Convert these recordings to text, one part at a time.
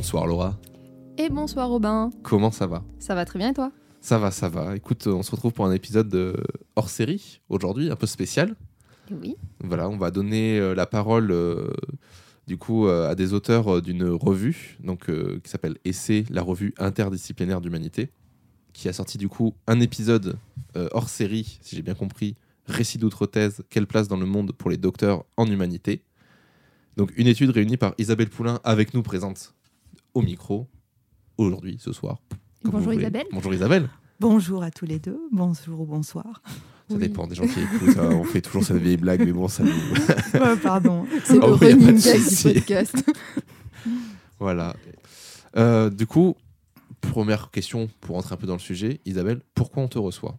Bonsoir Laura. Et bonsoir Robin. Comment ça va? Ça va très bien et toi? Ça va, ça va. Écoute, on se retrouve pour un épisode hors série aujourd'hui, un peu spécial. Oui. Voilà, on va donner euh, la parole euh, du coup euh, à des auteurs d'une revue donc qui s'appelle Essai, la revue interdisciplinaire d'humanité, qui a sorti du coup un épisode hors série, si j'ai bien compris, récit d'outre-thèse, quelle place dans le monde pour les docteurs en humanité. Donc une étude réunie par Isabelle Poulain avec nous présente au micro aujourd'hui, ce soir. Bonjour Isabelle. Bonjour Isabelle. Bonjour à tous les deux. Bonjour ou bonsoir. Ça dépend des gens qui écoutent. Hein. on fait toujours cette vieille blague, mais bon, ça nous. pardon. C'est le oh, running gag du podcast. voilà. Euh, du coup, première question pour rentrer un peu dans le sujet. Isabelle, pourquoi on te reçoit?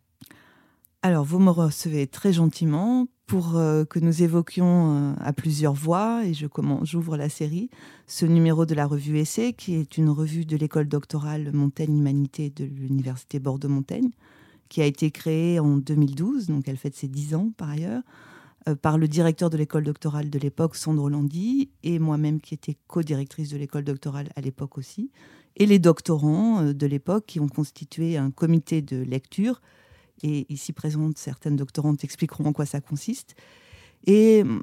Alors, vous me recevez très gentiment pour euh, que nous évoquions euh, à plusieurs voix, et je commence, j'ouvre la série, ce numéro de la revue Essai, qui est une revue de l'école doctorale Montaigne Humanité de l'Université Bordeaux-Montaigne, qui a été créée en 2012, donc elle fête ses 10 ans par ailleurs, euh, par le directeur de l'école doctorale de l'époque, Sandro Landi, et moi-même qui étais co-directrice de l'école doctorale à l'époque aussi, et les doctorants de l'époque qui ont constitué un comité de lecture et ici présentes, certaines doctorantes expliqueront en quoi ça consiste. Et mm,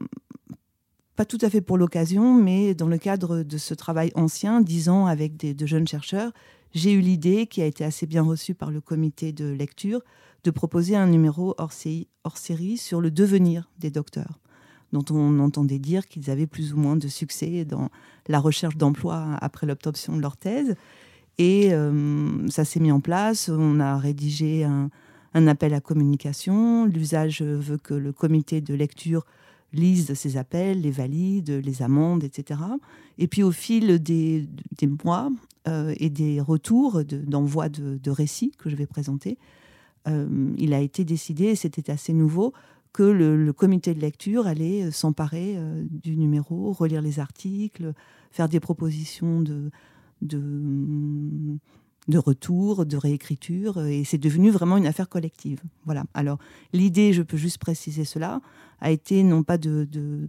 pas tout à fait pour l'occasion, mais dans le cadre de ce travail ancien, dix ans avec des, de jeunes chercheurs, j'ai eu l'idée, qui a été assez bien reçue par le comité de lecture, de proposer un numéro hors, série sur le devenir des docteurs, dont on entendait dire qu'ils avaient plus ou moins de succès dans la recherche d'emploi après l'obtention de leur thèse. Et euh, ça s'est mis en place, on a rédigé un, un appel à communication. L'usage veut que le comité de lecture lise ces appels, les valide, les amende, etc. Et puis au fil des, mois euh, et des retours d'envoi de, récits que je vais présenter, euh, il a été décidé, et c'était assez nouveau, que le, comité de lecture allait s'emparer euh, du numéro, relire les articles, faire des propositions de, de de retour, de réécriture, et c'est devenu vraiment une affaire collective. Voilà. Alors l'idée, je peux juste préciser cela, a été non pas de, de,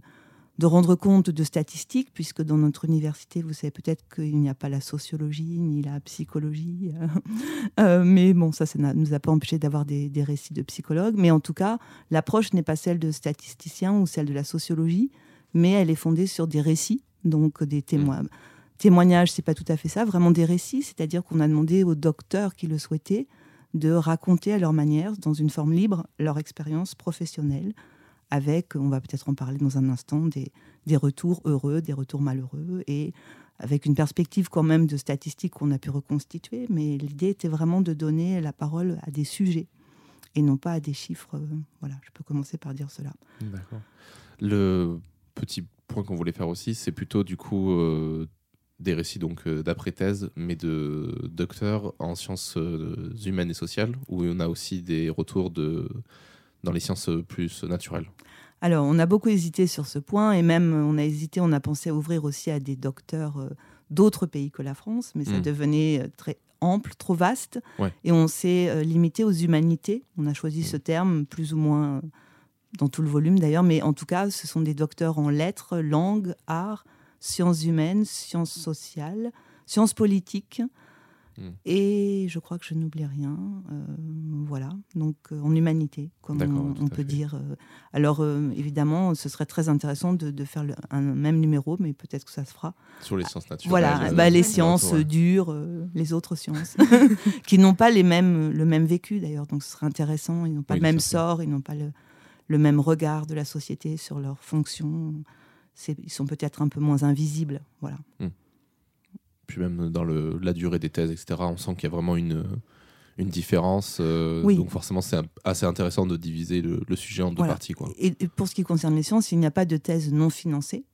rendre compte de statistiques, puisque dans notre université, vous savez peut-être qu'il n'y a pas la sociologie ni la psychologie, euh, mais bon, ça, ça ne nous a pas empêché d'avoir des, des, récits de psychologues, mais en tout cas, l'approche n'est pas celle de statisticiens ou celle de la sociologie, mais elle est fondée sur des récits, donc des témoins. Témoignages, c'est pas tout à fait ça, vraiment des récits, c'est-à-dire qu'on a demandé aux docteurs qui le souhaitaient de raconter à leur manière, dans une forme libre, leur expérience professionnelle, avec, on va peut-être en parler dans un instant, des, des, retours heureux, des retours malheureux, et avec une perspective quand même de statistiques qu'on a pu reconstituer, mais l'idée était vraiment de donner la parole à des sujets et non pas à des chiffres. Voilà, je peux commencer par dire cela. D'accord. Le petit point qu'on voulait faire aussi, c'est plutôt du coup euh, des récits donc euh, d'après-thèse, mais de docteurs en sciences euh, humaines et sociales, où on a aussi des retours de, dans les sciences plus naturelles. Alors, on a beaucoup hésité sur ce point, et même on a hésité, on a pensé à ouvrir aussi à des docteurs euh, d'autres pays que la France, mais ça hmm. devenait très ample, trop vaste, et on s'est limité aux humanités. On a choisi ce hmm. terme plus ou moins dans tout le volume d'ailleurs, mais en tout cas, ce sont des docteurs en lettres, langues, arts, sciences humaines, sciences sociales, sciences politiques. Hmm. Et je crois que je n'oublie rien. Euh, voilà, donc euh, en humanité, comme on, peut dire. Euh. alors évidemment, ce serait très intéressant de, faire un même numéro, mais peut-être que ça se fera. Sur les sciences naturelles. Voilà, bah, les sciences dures, les autres sciences, qui n'ont pas les mêmes, le même vécu d'ailleurs. Donc ce serait intéressant. Ils n'ont pas le même sort, ils n'ont pas le, le, même regard de la société sur leurs fonctions ils sont peut-être un peu moins invisibles. Voilà. Hmm. Puis même dans le, la durée des thèses, etc., on sent qu'il y a vraiment une, une différence. Euh, donc forcément, c'est assez intéressant de diviser le, sujet en deux parties. Quoi. Et, pour ce qui concerne les sciences, il n'y a pas de thèse non financée.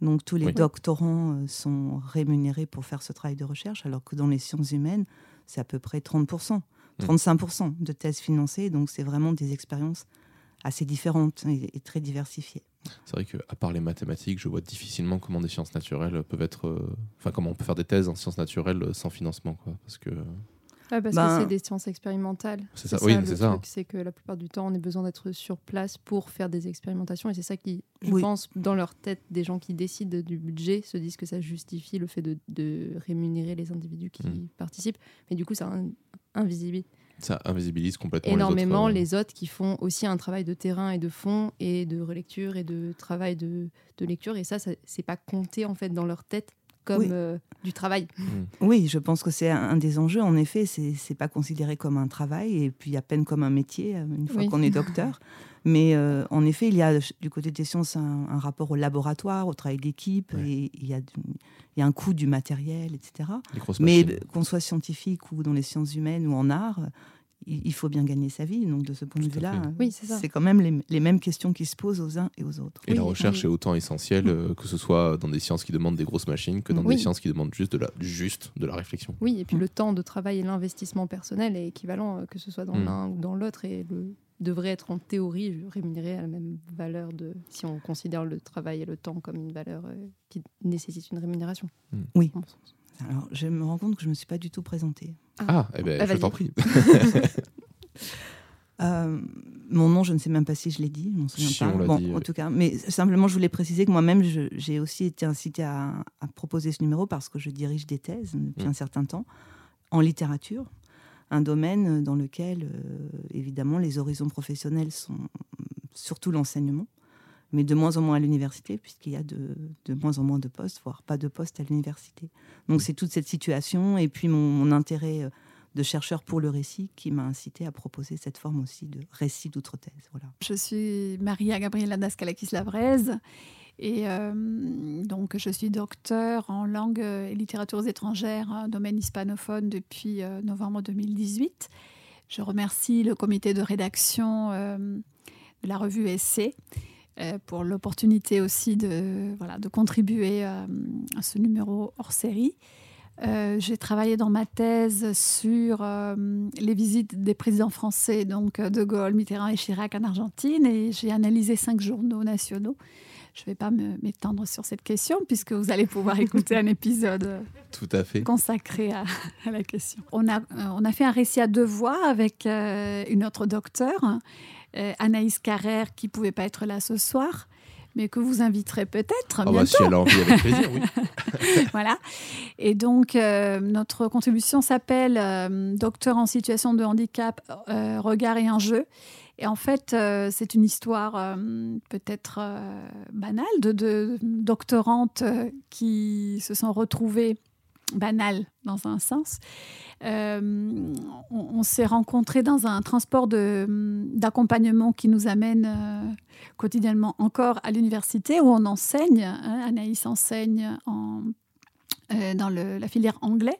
Donc tous les doctorants euh, sont rémunérés pour faire ce travail de recherche, alors que dans les sciences humaines, c'est à peu près 30%, 35% hmm. de thèses financées. Donc c'est vraiment des expériences assez différentes et très diversifiées. C'est vrai qu'à part les mathématiques, je vois difficilement comment des sciences naturelles peuvent être. Euh, enfin, comment on peut faire des thèses en sciences naturelles sans financement, quoi. Parce que. parce Ben- que c'est des sciences expérimentales. C'est ça, oui, le c'est ça. truc, C'est que la plupart du temps, on a besoin d'être sur place pour faire des expérimentations. Et c'est ça qui, je Oui. pense, dans leur tête, des gens qui décident du budget se disent que ça justifie le fait de, de rémunérer les individus qui Mm. participent. Mais du coup, ça in- invisibilise Ça invisibilise complètement énormément les autres. euh, les autres qui font aussi un travail de terrain et de fond et de relecture et de travail de, de lecture. Et ça, ça c'est pas compté en fait dans leur tête comme Oui. euh, du travail. Oui, je pense que c'est un, des enjeux. En effet, c'est c'est pas considéré comme un travail et puis à peine comme un métier euh, une fois Oui. qu'on est docteur. Mais euh, en effet, il y a du côté des sciences un, un rapport au laboratoire, au travail d'équipe, Ouais. et il y, a, du- il y a un coût du matériel, etc. Mais qu'on soit scientifique ou dans les sciences humaines ou en art, il, il faut bien gagner sa vie. Donc de ce point de vue-là, Oui, c'est ça. c'est quand même les, les mêmes questions qui se posent aux uns et aux autres. Et la recherche oui. est autant essentielle, euh, que ce soit dans des sciences qui demandent des grosses machines, que dans Oui. des sciences qui demandent juste de la, juste de la réflexion. Oui, et puis Mm. le temps de travail et l'investissement personnel est équivalent, euh, que ce soit dans Mm. l'un ou dans l'autre, et le, devrait être en théorie rémunéré à la même valeur de si on considère le travail et le temps comme une valeur euh, qui nécessite une rémunération. Mm. Oui. Sens. Alors, je me rends compte que je ne me suis pas du tout présentée. Ah, eh ben, Ah, je t'en prie. Euh, mon nom, je ne sais même pas si je l'ai dit, je m'en souviens Si, pas. Bon, dit, en oui. tout cas, mais simplement, je voulais préciser que moi-même, j'ai aussi été incitée à, à proposer ce numéro parce que je dirige des thèses depuis Mm. un certain temps en littérature, un domaine dans lequel, euh, évidemment, les horizons professionnels sont surtout l'enseignement, mais de moins en moins à l'université, puisqu'il y a de, de moins en moins de postes, voire pas de postes à l'université. Donc, c'est toute cette situation et puis mon, mon intérêt. euh, de chercheur pour le récit qui m'a incité à proposer cette forme aussi de récit d'outre-thèse. Voilà. Je suis Maria Gabriela Dascalakis-Lavrez et euh, donc je suis docteur en langue et littératures étrangères, hein, domaine hispanophone depuis euh, novembre 2018. Je remercie le comité de rédaction euh, de la revue Essai pour l'opportunité aussi de, voilà, de contribuer euh, à ce numéro hors série. Euh, j'ai travaillé dans ma thèse sur euh, les visites des présidents français, donc euh, De Gaulle, Mitterrand et Chirac en Argentine, et j'ai analysé cinq journaux nationaux. Je ne vais pas me- m'étendre sur cette question, puisque vous allez pouvoir écouter un épisode euh, Tout à fait. consacré à, à la question. On a, euh, on a fait un récit à deux voix avec euh, une autre docteure, euh, Anaïs Carrère, qui ne pouvait pas être là ce soir, mais que vous inviterez peut-être Ah bah, si elle a envie, avec plaisir, oui. voilà. Et donc, euh, notre contribution s'appelle euh, Docteur en situation de handicap, euh, regard et enjeu. Et en fait, euh, c'est une histoire euh, peut-être euh, banale de, de doctorantes euh, qui se sont retrouvées banales dans un sens. Euh, on s'est rencontrés dans un transport d'accompagnement qui nous amène euh, quotidiennement encore à l'université où on enseigne. hein, Anaïs enseigne en, euh, dans la filière anglais.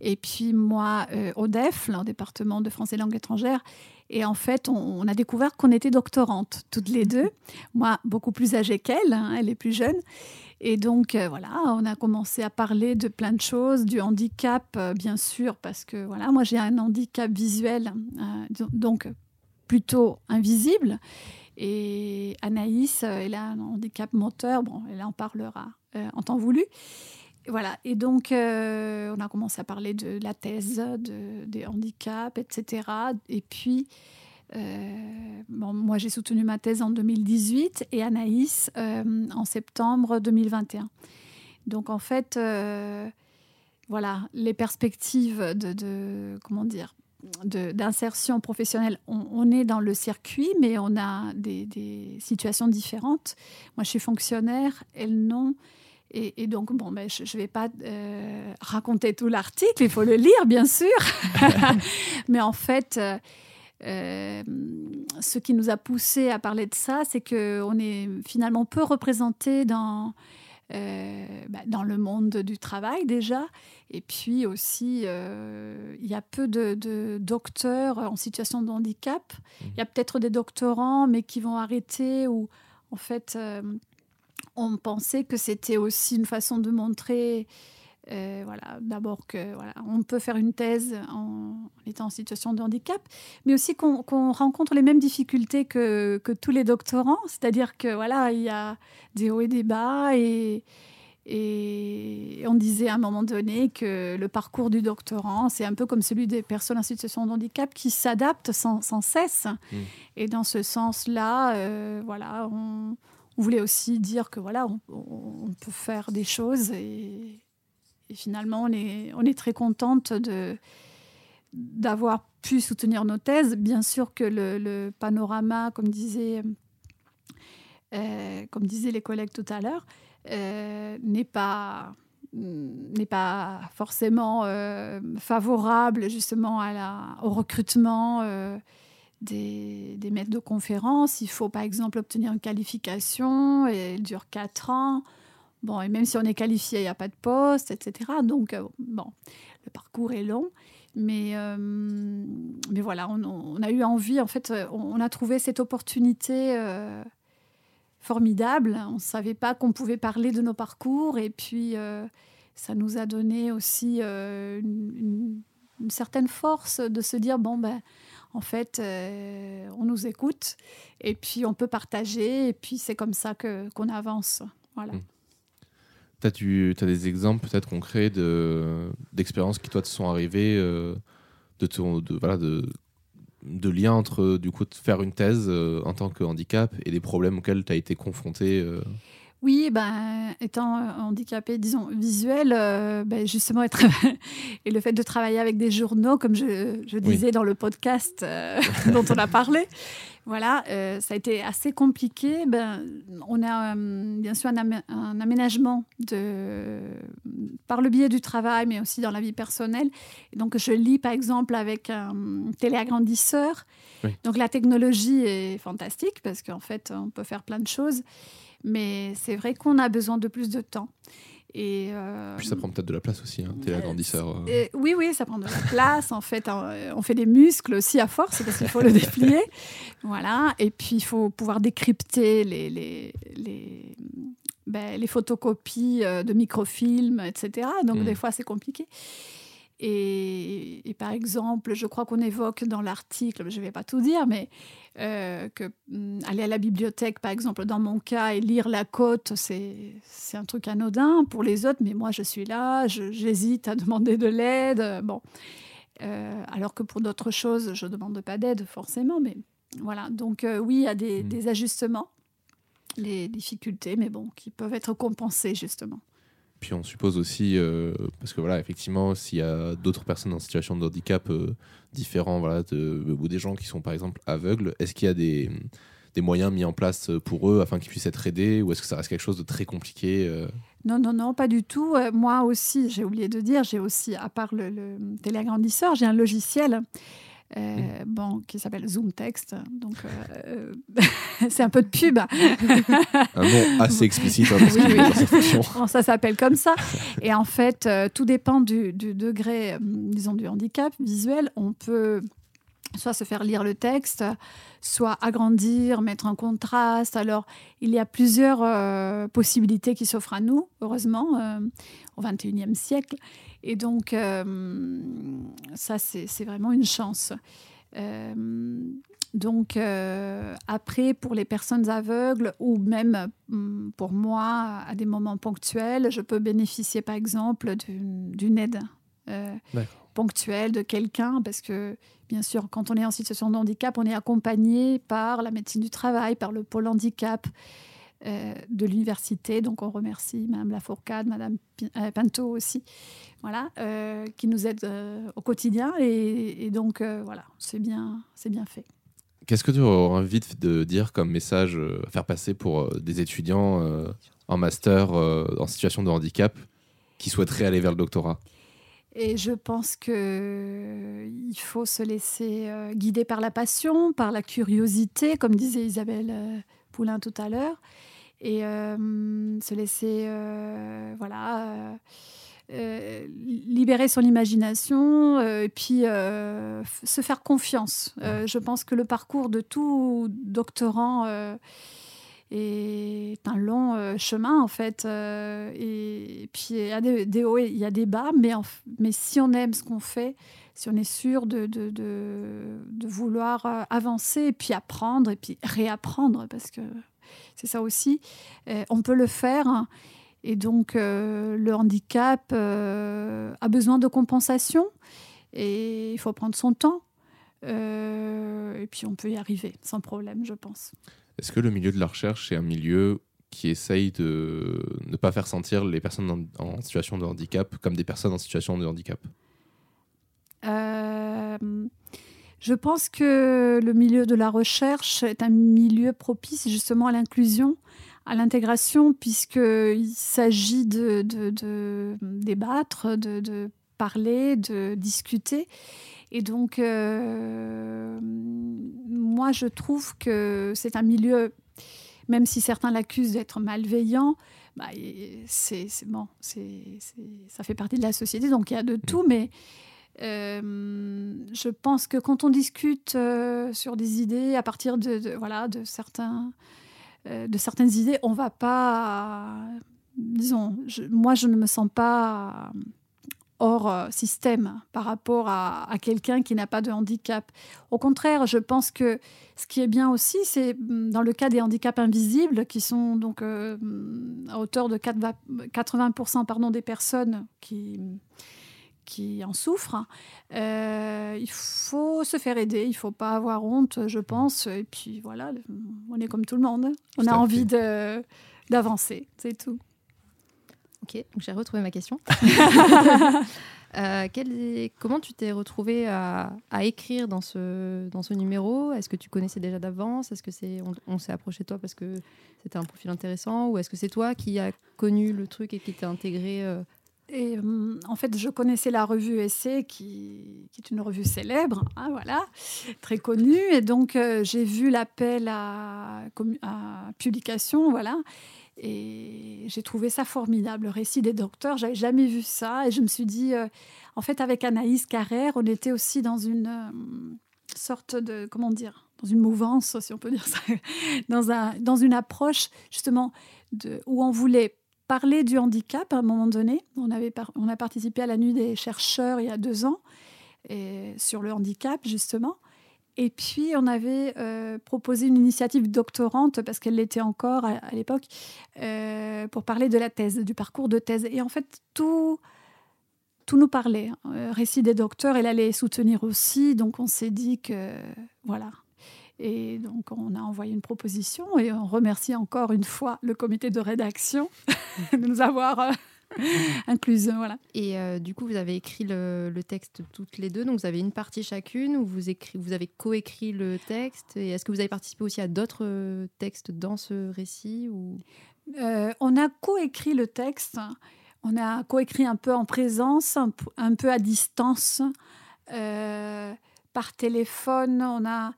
Et puis moi, au DEF, le département de français langue étrangère. Et en fait, on, on a découvert qu'on était doctorantes, toutes les deux. Moi, beaucoup plus âgée qu'elle, hein, elle est plus jeune. Et donc, euh, voilà, on a commencé à parler de plein de choses, du handicap, euh, bien sûr, parce que voilà, moi, j'ai un handicap visuel, euh, donc plutôt invisible. Et Anaïs, elle a un handicap moteur, bon, elle en parlera en temps voulu. Et Voilà, et donc on a commencé à parler de la thèse, de, des handicaps, etc. Et puis, bon, moi j'ai soutenu ma thèse en 2018 et Anaïs euh, en septembre 2021. Donc en fait, euh, voilà, les perspectives de, comment dire, d'insertion professionnelle, on, est dans le circuit, mais on a des, situations différentes. Moi, je suis fonctionnaire, elles non. Et, et donc, bon, ben, je ne vais pas euh, raconter tout l'article, il faut le lire, bien sûr. mais en fait, euh, euh, ce qui nous a poussé à parler de ça, c'est qu'on est finalement peu représenté dans, euh, bah, dans le monde du travail déjà. Et puis aussi, euh, il y a peu de, de docteurs en situation de handicap. Il y a peut-être des doctorants, mais qui vont arrêter ou en fait, on pensait que c'était aussi une façon de montrer. Euh, voilà, d'abord que voilà, on peut faire une thèse en étant en situation de handicap, mais aussi qu'on rencontre les mêmes difficultés que, que tous les doctorants, c'est-à-dire que voilà, il y a des hauts et des bas et Et on disait à un moment donné que le parcours du doctorant, c'est un peu comme celui des personnes en situation de handicap qui s'adaptent sans, cesse. Mm. Et dans ce sens-là, euh, voilà, on, voulait aussi dire que voilà, on, peut faire des choses. Et, finalement, on est, on est très contente de d'avoir pu soutenir nos thèses. Bien sûr que le, panorama, comme disait, euh, comme disaient les collègues tout à l'heure, euh, n'est pas n'est pas forcément euh, favorable justement à la, au recrutement des, des, maîtres de conférences. Il faut par exemple obtenir une qualification et elle dure 4 ans. Bon, et même si on est qualifié, il n'y a pas de poste, etc. Donc, bon, le parcours est long. Mais, mais voilà, on, a eu envie, en fait, on, a trouvé cette opportunité formidable. On ne savait pas qu'on pouvait parler de nos parcours et puis euh, ça nous a donné aussi euh, une, certaine force de se dire bon ben en fait euh, on nous écoute et puis on peut partager et puis c'est comme ça que qu'on avance. Voilà. Mmh. Tu as, des exemples peut-être concrets d'expériences qui toi te sont arrivées de, ton, de, voilà, de de lien entre du coup faire une thèse euh, en tant que handicap et les problèmes auxquels tu as été confronté euh Oui, ben, étant handicapé, disons, visuel, euh, ben, justement, être et le fait de travailler avec des journaux, comme je, disais dans le podcast dont on a parlé, voilà, euh, ça a été assez compliqué. Ben, on a euh, bien sûr un, aménagement de, par le biais du travail, mais aussi dans la vie personnelle. donc, je lis par exemple avec un téléagrandisseur. Donc, la technologie est fantastique parce qu'en fait, on peut faire plein de choses. Mais c'est vrai qu'on a besoin de plus de temps. Et euh, Puis ça prend peut-être de la place aussi, un téléagrandisseur. Euh. oui, oui, ça prend de la place. en fait, euh, on fait des muscles aussi à force parce qu'il faut le déplier. Voilà. Et puis, il faut pouvoir décrypter les, les, les, ben, les photocopies de microfilms, etc. Donc, hmm. des fois, c'est compliqué. Et, par exemple, je crois qu'on évoque dans l'article, je ne vais pas tout dire, mais euh, que mm, aller à la bibliothèque, par exemple, dans mon cas, et lire la côte, c'est un truc anodin pour les autres, mais moi, je suis là, j'hésite à demander de l'aide. Bon. Euh, alors que pour d'autres choses, je ne demande pas d'aide forcément, mais voilà. Donc, euh, oui, il y a des, mmh. des ajustements, les difficultés, mais bon, qui peuvent être compensés justement. Puis on suppose aussi, euh, parce que voilà, effectivement, s'il y a d'autres personnes en situation de handicap euh, différents, voilà, ou des gens qui sont par exemple aveugles, est-ce qu'il y a des, des, moyens mis en place pour eux afin qu'ils puissent être aidés, ou est-ce que ça reste quelque chose de très compliqué euh? Non, non, non, pas du tout. moi aussi, j'ai oublié de dire, j'ai aussi, à part le, le téléagrandisseur, j'ai un logiciel euh, mm. bon, qui s'appelle Zoom Text. Donc, euh, c'est un peu de pub. un nom assez explicite hein, bon, ça s'appelle comme ça. Et en fait, euh, tout dépend du, degré, disons, du handicap visuel. On peut soit se faire lire le texte, soit agrandir, mettre un contraste. Alors, il y a plusieurs possibilités qui s'offrent à nous, heureusement, au XXIe siècle. Et donc, euh, ça, c'est vraiment une chance. Euh, donc, euh, après, pour les personnes aveugles ou même mm, pour moi, à des moments ponctuels, je peux bénéficier, par exemple, d'une aide ponctuelle de quelqu'un parce que, bien sûr, quand on est en situation de handicap, on est accompagné par la médecine du travail, par le pôle handicap. Euh, de l'université. Donc on remercie Mme Lafourcade, Mme euh, Pinto aussi, voilà, euh, qui nous aident au quotidien. Et, donc voilà, c'est bien, c'est bien fait. Qu'est-ce que tu aurais envie de dire comme message à faire passer pour des étudiants en master en situation de handicap qui souhaiteraient aller vers le doctorat? Et je pense qu'il faut se laisser guider par la passion, par la curiosité, comme disait Isabelle Poulain tout à l'heure et euh, se laisser euh, voilà euh, libérer son imagination et puis se faire confiance. je pense que le parcours de tout doctorant est un long chemin en fait. et, puis il y a des, hauts et il y a des bas, mais, mais si on aime ce qu'on fait, si on est sûr de, de, de, de, vouloir avancer et puis apprendre et puis réapprendre, parce que c'est ça aussi. Euh, on peut le faire Et donc, le handicap a besoin de compensation et il faut prendre son temps. et puis, on peut y arriver sans problème, je pense. Est-ce que le milieu de la recherche est un milieu qui essaye de ne pas faire sentir les personnes en, situation de handicap comme des personnes en situation de handicap? Euh, Je pense que le milieu de la recherche est un milieu propice justement à l'inclusion, à l'intégration, puisqu'il s'agit de, de, débattre, de, parler, de discuter. Et donc, euh, moi, je trouve que c'est un milieu même si certains l'accusent d'être malveillant, bah, c'est bon, ça fait partie de la société, donc il y a de tout, mm. mais euh, je pense que quand on discute euh, sur des idées à partir de, voilà de certains euh, de certaines idées, on va pas, disons, moi je ne me sens pas hors système par rapport à, quelqu'un qui n'a pas de handicap. Au contraire, je pense que ce qui est bien aussi, c'est mm, dans le cas des handicaps invisibles, qui sont donc à hauteur de 80% pardon, des personnes qui, qui en souffrent, euh, il faut se faire aider, il ne faut pas avoir honte, je pense. Et puis voilà, on est comme tout le monde. On a envie d'avancer, c'est tout. Ok, j'ai retrouvé ma question. Euh, comment tu t'es retrouvé à, écrire dans ce, dans ce numéro? Est-ce que tu connaissais déjà d'avance? Est-ce que c'est on, s'est approché de toi parce que c'était un profil intéressant? Ou est-ce que c'est toi qui as connu le truc et qui t'es intégré euh? Et euh, en fait, je connaissais la revue Essai, qui, est une revue célèbre, hein, voilà, très connue. Et donc, j'ai vu l'appel à, publication, voilà. Et j'ai trouvé ça formidable, le récit des docteurs. J'avais jamais vu ça. Et je me suis dit, euh, en fait, avec Anaïs Carrère, on était aussi dans une euh, sorte de, comment dire, dans une mouvance, si on peut dire ça, dans, un, dans une approche justement où on voulait parler du handicap à un moment donné. On, avait on a participé à la nuit des chercheurs il y a deux ans sur le handicap, justement. Et puis, on avait euh, proposé une initiative doctorante, parce qu'elle l'était encore à, l'époque, euh, pour parler de la thèse, du parcours de thèse. Et en fait, tout, tout nous parlait. Euh, récit des docteurs, elle allait soutenir aussi. Donc, on s'est dit que, voilà. Et donc, on a envoyé une proposition et on remercie encore une fois le comité de rédaction de nous avoir incluse. Voilà. Et euh, du coup, vous avez écrit le, texte toutes les deux, donc vous avez une partie chacune, ou vous, écrit, vous avez coécrit le texte. Et est-ce que vous avez participé aussi à d'autres euh, textes dans ce récit ou... Euh, on a coécrit le texte. On a coécrit un peu en présence, un, peu à distance, par téléphone. On a,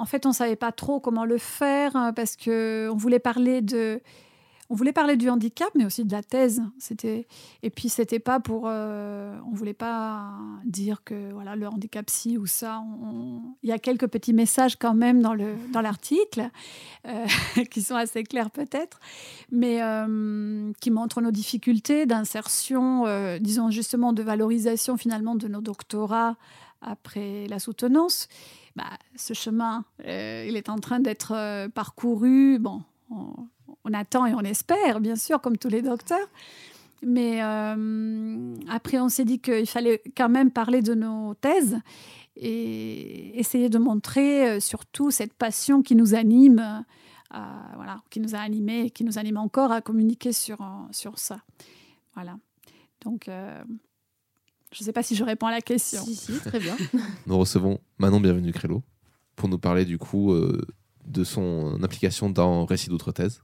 en fait, on savait pas trop comment le faire hein, parce que on voulait parler de on voulait parler du handicap, mais aussi de la thèse. C'était et puis c'était pas pour, euh, on voulait pas dire que voilà le handicap ci ou ça. Il y a quelques petits messages quand même dans le dans l'article euh, qui sont assez clairs peut-être, mais euh, qui montrent nos difficultés d'insertion, disons justement de valorisation finalement de nos doctorats après la soutenance. Bah, ce chemin, il est en train d'être parcouru. Bon, on attend et on espère, bien sûr, comme tous les docteurs. Mais euh, après, on s'est dit qu'il fallait quand même parler de nos thèses et essayer de montrer euh, surtout cette passion qui nous anime, euh, voilà, qui nous a animés et qui nous anime encore à communiquer sur, sur ça. Voilà. Donc, je ne sais pas si je réponds à la question. Si, si, très bien. nous recevons Manon Bienvenue Crélo pour nous parler du coup de son implication dans Récit d'autres thèses.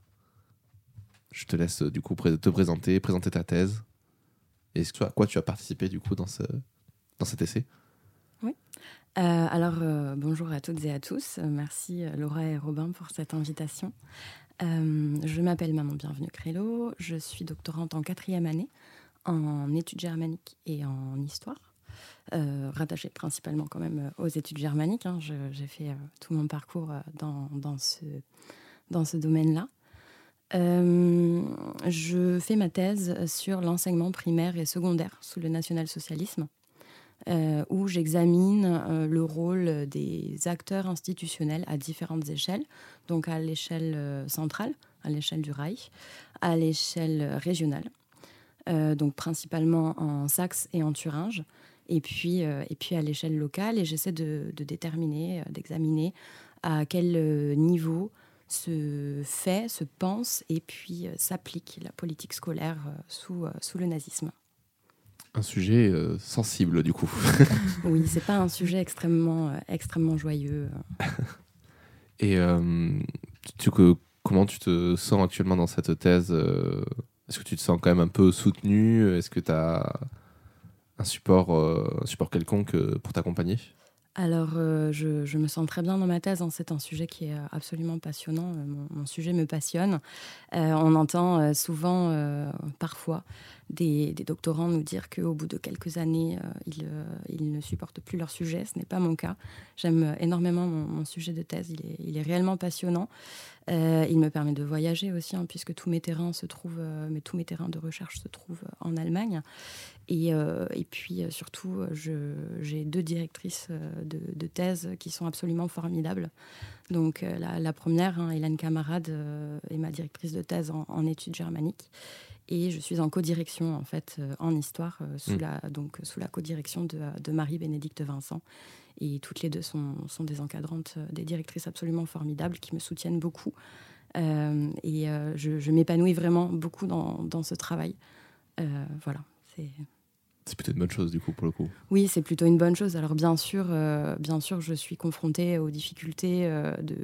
Je te laisse du coup te présenter, présenter ta thèse. Et à quoi tu as participé du coup dans, ce, dans cet essai? Oui. Euh, alors, euh, bonjour à toutes et à tous. Merci euh, Laura et Robin pour cette invitation. je m'appelle Maman Bienvenue Crélo. Je suis doctorante en quatrième année en études germaniques et en histoire. rattachée principalement quand même aux études germaniques. Hein. J'ai fait tout mon parcours dans, dans ce, dans ce domaine-là. Euh, je fais ma thèse sur l'enseignement primaire et secondaire sous le national-socialisme, euh, où j'examine euh, le rôle des acteurs institutionnels à différentes échelles, donc à l'échelle centrale, à l'échelle du Reich, à l'échelle régionale, donc principalement en Saxe et en Thuringe, et puis, et puis à l'échelle locale. Et j'essaie de, de, déterminer, d'examiner à quel niveau se fait, se pense et puis s'applique la politique scolaire sous, sous le nazisme un sujet euh, sensible du coup. oui, c'est pas un sujet extrêmement, euh, extrêmement joyeux. Et euh, tu, comment tu te sens actuellement dans cette thèse Est-ce que tu te sens quand même un peu soutenu? Est-ce que tu as un support, un support quelconque pour t'accompagner? Alors, je, je, me sens très bien dans ma thèse. Hein. C'est un sujet qui est absolument passionnant. Mon, sujet me passionne. on entend souvent, parfois, des, doctorants nous dire qu'au bout de quelques années, euh, euh, ils, ne supportent plus leur sujet. Ce n'est pas mon cas. J'aime énormément mon, sujet de thèse. Il est, réellement passionnant. Euh, il me permet de voyager aussi, hein, puisque tous mes terrains se trouvent, tous mes terrains de recherche se trouvent en Allemagne. Et, puis surtout, j'ai deux directrices de, thèse qui sont absolument formidables. Donc la, première, hein, Hélène Camarade, est ma directrice de thèse en, en études germaniques et je suis en codirection en fait euh, en histoire euh, sous mm. la donc sous la codirection de, de Marie-Bénédicte Vincent et toutes les deux sont, sont, des encadrantes euh, des directrices absolument formidables qui me soutiennent beaucoup et je, je m'épanouis vraiment beaucoup dans, dans ce travail voilà c'est c'est plutôt une bonne chose du coup pour le coup. Oui, c'est plutôt une bonne chose. Alors bien sûr, bien sûr, je suis confrontée aux difficultés de,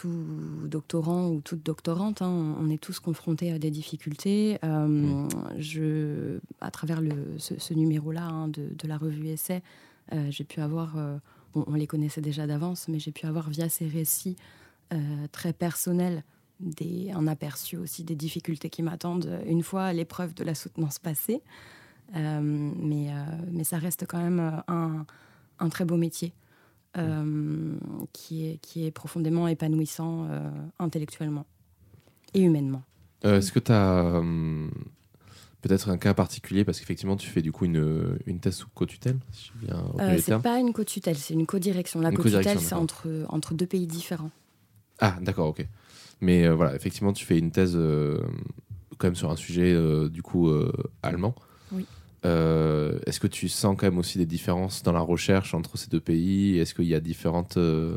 tout doctorant ou toute doctorante, hein, on est tous confrontés à des difficultés. Euh, je, à travers le, ce, numéro-là hein, de, la revue Essai, euh, j'ai pu avoir, euh, on, les connaissait déjà d'avance, mais j'ai pu avoir via ces récits très personnels des, un aperçu aussi des difficultés qui m'attendent une fois l'épreuve de la soutenance passée. mais, mais ça reste quand même un, un très beau métier. Euh, qui, est, qui est profondément épanouissant euh, intellectuellement et humainement. Euh, est-ce que tu as peut-être un cas particulier? Parce qu'effectivement tu fais du coup une, une thèse sous co-tutelle si c'est pas une co-tutelle c'est une co-direction la co-tutelle c'est entre, entre deux pays différents ah d'accord ok mais voilà effectivement tu fais une thèse quand même sur un sujet du coup allemand oui euh, est-ce que tu sens quand même aussi des différences dans la recherche entre ces deux pays? Est-ce qu'il y a différentes. Euh,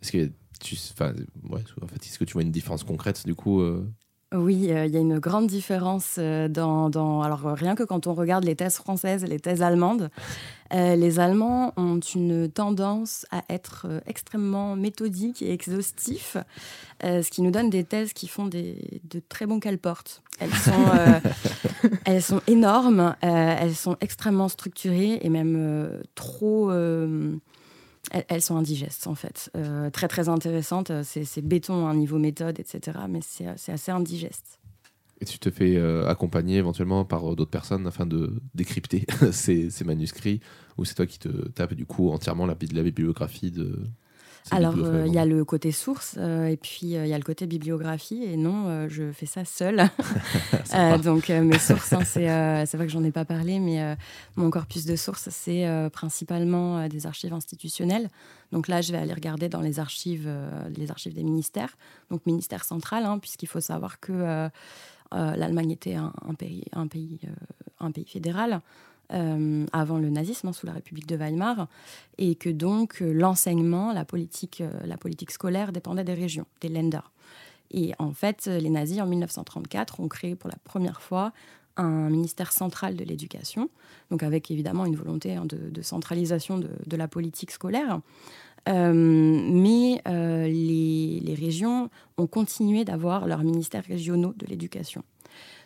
est-ce que tu. Enfin, ouais, en fait, est-ce que tu vois une différence concrète du coup euh? Oui, il y a une grande différence dans, dans, Alors, rien que quand on regarde les thèses françaises et les thèses allemandes, les Allemands ont une tendance à être extrêmement méthodiques et exhaustifs, ce qui nous donne des thèses qui font des, de très bons portent. Elles sont, euh, elles sont énormes, euh, elles sont extrêmement structurées et même euh, trop. Elles, sont indigestes en fait. très très intéressantes. C'est béton à un niveau méthode, etc. Mais c'est assez indigeste. Et tu te fais accompagner éventuellement par d'autres personnes afin de décrypter ces, ces, manuscrits ou c'est toi qui te tapes du coup entièrement la bibliographie de, alors, euh, il y a le côté source euh, et puis euh, il y a le côté bibliographie. Et non, je fais ça seule. donc, mes sources, hein, c'est vrai que j'en ai pas parlé, mais mon corpus de sources, c'est principalement des archives institutionnelles. Donc là, je vais aller regarder dans les archives, les archives des ministères, donc ministère central, hein, puisqu'il faut savoir que l'Allemagne était un, pays, un, pays, un pays fédéral. Euh, avant le nazisme, hein, sous la République de Weimar, et que donc euh, l'enseignement, la politique, euh, la politique scolaire dépendait des régions, des Länder. Et en fait, les nazis, en 1934, ont créé pour la première fois un ministère central de l'éducation, donc avec évidemment une volonté hein, de, centralisation de, la politique scolaire. mais les, les, régions ont continué d'avoir leurs ministères régionaux de l'éducation.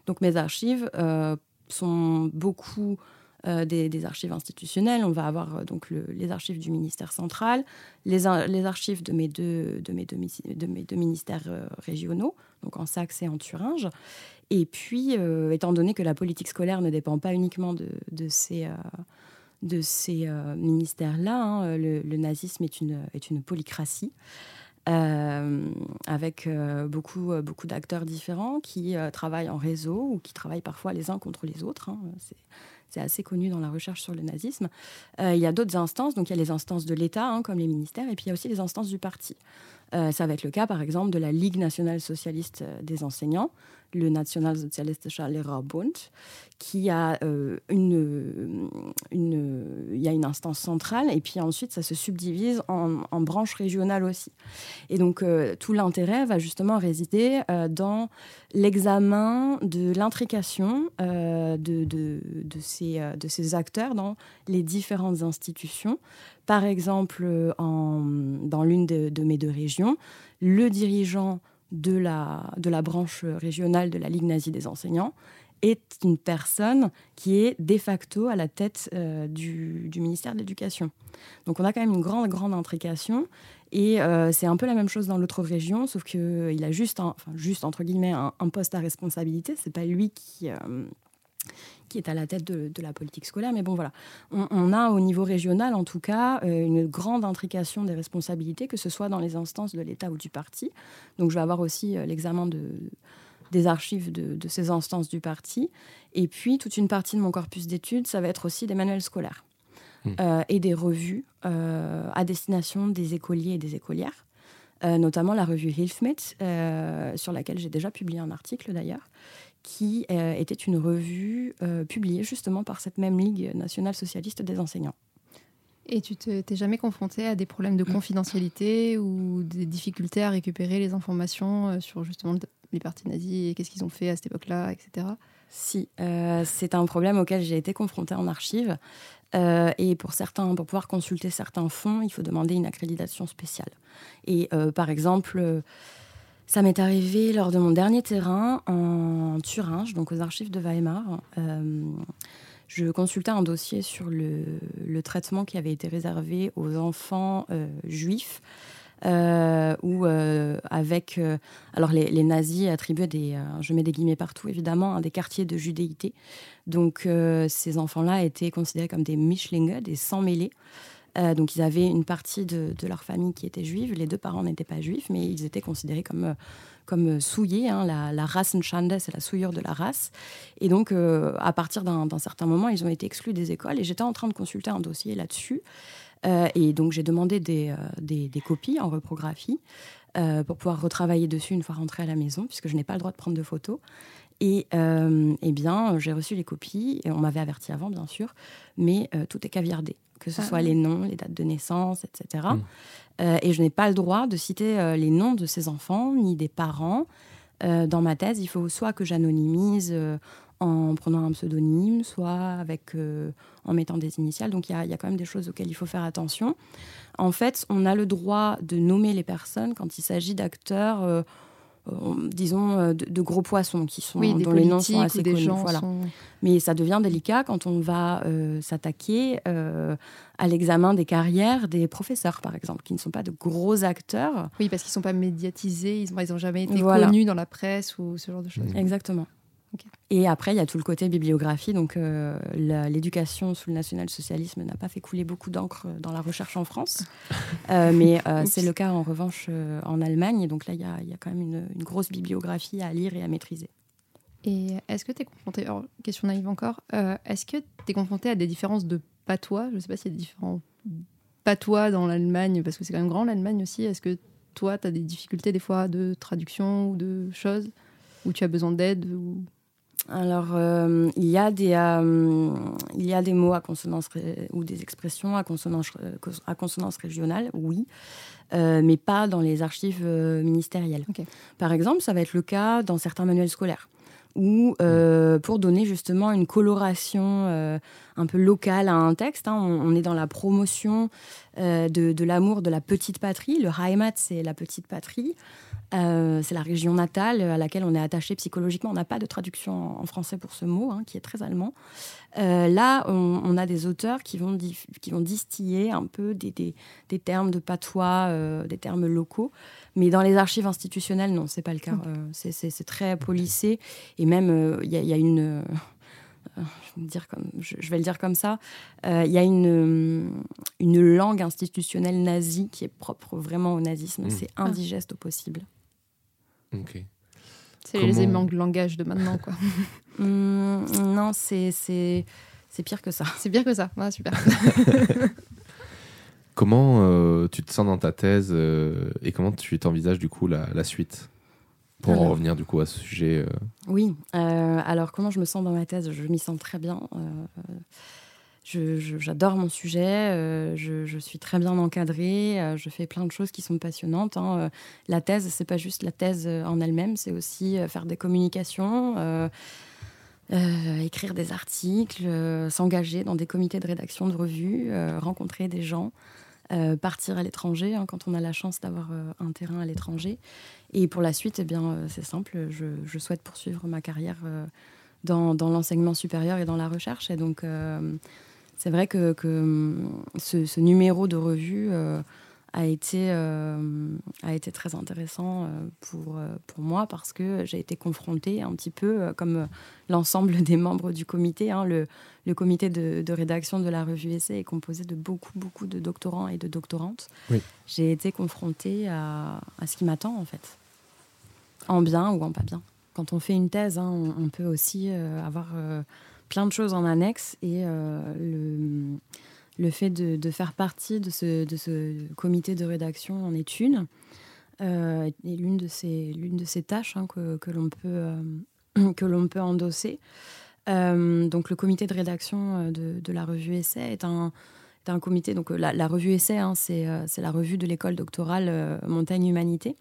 Donc mes archives sont beaucoup euh, des, archives institutionnelles. On va avoir euh, donc les archives du ministère central, les, archives de mes deux, ministères euh, régionaux, donc en Saxe et en Thuringe. Et puis, étant donné que la politique scolaire ne dépend pas uniquement de, ces ministères-là. Hein, le, nazisme est une, polycratie. avec beaucoup, beaucoup d'acteurs différents qui travaillent en réseau ou qui travaillent parfois les uns contre les autres. Hein. C'est assez connu dans la recherche sur le nazisme. Euh, il y a d'autres instances, donc il y a les instances de l'État, hein, comme les ministères, et puis il y a aussi les instances du parti. ça va être le cas, par exemple, de la Ligue nationale socialiste des enseignants, le Nationalsozialistische Lehrerbund, qui a euh, une, une, il y a une instance centrale et puis ensuite ça se subdivise en, branches régionales aussi. Et donc euh, tout l'intérêt va justement résider euh, dans l'examen de l'intrication de, de, de, ces, de ces acteurs dans les différentes institutions. Par exemple, en, dans l'une de mes deux régions, le dirigeant de la, de la branche régionale de la Ligue nazie des enseignants est une personne qui est de facto à la tête euh, du, ministère de l'Éducation. Donc on a quand même une grande, grande intrication. Et euh, c'est un peu la même chose dans l'autre région, sauf qu'il a juste, enfin, juste entre guillemets, un, poste à responsabilité. C'est pas lui qui, euh, qui est à la tête de, la politique scolaire. Mais bon, voilà. On, a au niveau régional, en tout cas, une grande intrication des responsabilités, que ce soit dans les instances de l'État ou du parti. Donc je vais avoir aussi l'examen de des archives de, ces instances du parti. Et puis, toute une partie de mon corpus d'études, ça va être aussi des manuels scolaires hmm. euh, et des revues euh, à destination des écoliers et des écolières, euh, notamment la revue Hilfmet, sur laquelle j'ai déjà publié un article d'ailleurs, qui était une revue publiée justement par cette même Ligue nationale socialiste des enseignants. Et tu t'es jamais confronté à des problèmes de confidentialité ou des difficultés à récupérer les informations sur justement les partis nazis et qu'est-ce qu'ils ont fait à cette époque-là, etc. Si, euh, c'est un problème auquel j'ai été confrontée en archive. Euh, et pour certains, pour pouvoir consulter certains fonds, il faut demander une accréditation spéciale. Et euh, par exemple, ça m'est arrivé lors de mon dernier terrain en Thuringe, donc aux archives de Weimar. je consultais un dossier sur le, traitement qui avait été réservé aux enfants juifs euh, où euh, avec euh, alors les, nazis attribuaient des je mets des guillemets partout évidemment hein, des quartiers de judéité. Donc ces enfants là étaient considérés comme des Mischlinge des sans mêlés donc ils avaient une partie de, leur famille qui était juive. Les deux parents n'étaient pas juifs mais ils étaient considérés comme comme souillés hein, la, la Rassenschande c'est la souillure de la race. Et donc à partir d'un certain moment ils ont été exclus des écoles. Et j'étais en train de consulter un dossier là-dessus euh, et donc j'ai demandé des, euh, des, copies en reprographie euh, pour pouvoir retravailler dessus une fois rentrée à la maison, puisque je n'ai pas le droit de prendre de photos. Et eh bien, j'ai reçu les copies, et on m'avait averti avant, bien sûr, mais tout est caviardé, que ce ah soit les noms, les dates de naissance, etc. Mmh. et je n'ai pas le droit de citer les noms de ces enfants, ni des parents. dans ma thèse, il faut soit que j'anonymise en prenant un pseudonyme, soit avec, euh, en mettant des initiales. Donc il y, y a, quand même des choses auxquelles il faut faire attention. En fait, on a le droit de nommer les personnes quand il s'agit d'acteurs, euh, euh, disons, de, gros poissons, qui sont, dont les noms sont assez connus. Voilà. Mais ça devient délicat quand on va s'attaquer à l'examen des carrières des professeurs, par exemple, qui ne sont pas de gros acteurs. Oui, parce qu'ils ne sont pas médiatisés, ils n'ont jamais été connus dans la presse ou ce genre de choses. Exactement. Et après, il y a tout le côté bibliographie. Donc, euh, l'éducation sous le national-socialisme n'a pas fait couler beaucoup d'encre dans la recherche en France. Euh, mais euh, c'est le cas, en revanche, en Allemagne. donc là, il y a, y a, quand même une, grosse bibliographie à lire et à maîtriser. Et est-ce que tu es confronté, alors, question naïve encore, est-ce que tu es confronté à des différences de patois? Je ne sais pas s'il y a des différents patois dans l'Allemagne, parce que c'est quand même grand l'Allemagne aussi. Est-ce que toi, tu as des difficultés des fois de traduction ou de choses? Où tu as besoin d'aide ou... Alors, euh, il, y a des, euh, il y a des mots à consonance ou des expressions à consonance, à consonance régionale, oui, euh, mais pas dans les archives ministérielles. Par exemple, ça va être le cas dans certains manuels scolaires ou pour donner justement une coloration un peu locale à un texte. Hein. on, est dans la promotion de, de l'amour de la petite patrie. Le Heimat, c'est la petite patrie. Euh, c'est la région natale à laquelle on est attaché psychologiquement. On n'a pas de traduction en français pour ce mot, hein, qui est très allemand. Euh, là, on, a des auteurs qui vont, qui vont distiller un peu des, des, termes de patois, euh, des termes locaux. Mais dans les archives institutionnelles, non, c'est pas le cas. c'est très policé. Et même, il y, a une je vais, dire comme, je, vais le dire comme ça, il y a une, une langue institutionnelle nazie qui est propre vraiment au nazisme. Mmh. C'est indigeste au possible. C'est les aimants de langage de maintenant, quoi. Hum, non, c'est pire que ça. C'est pire que ça. super. Comment euh, tu te sens dans ta thèse euh, et comment tu t'envisages du coup la, la suite? Pour en revenir du coup à ce sujet. euh, Oui, euh, alors comment je me sens dans ma thèse? Je m'y sens très bien. euh, J'adore mon sujet, je, je suis très bien encadrée, je fais plein de choses qui sont passionnantes. hein. La thèse, c'est pas juste la thèse en elle-même, c'est aussi faire des communications, euh, écrire des articles, euh, s'engager dans des comités de rédaction de revues, euh, rencontrer des gens, euh, partir à l'étranger hein, quand on a la chance d'avoir euh, un terrain à l'étranger. Et pour la suite, eh bien, euh, c'est simple, je, souhaite poursuivre ma carrière dans, l'enseignement supérieur et dans la recherche. Et donc, c'est vrai que, que, hum, ce, numéro de revue a, été, euh, a été très intéressant euh, pour, euh, pour moi parce que j'ai été confrontée un petit peu, comme l'ensemble des membres du comité, hein, le, le comité de, de rédaction de la revue Essai est composé de beaucoup, beaucoup de doctorants et de doctorantes. Oui. J'ai été confrontée à, à ce qui m'attend, en fait. En bien ou en pas bien. Quand on fait une thèse, hein, on, on peut aussi euh, avoir euh, plein de choses en annexe et euh, le, le fait de, faire partie de ce, comité de rédaction en est une. Euh, et l'une de ces, tâches que, l'on peut, endosser. Euh, donc le comité de rédaction euh, de, la revue Essai est un, comité. Donc la, revue Essai, hein, c'est, la revue de l'école doctorale Montagne Humanité.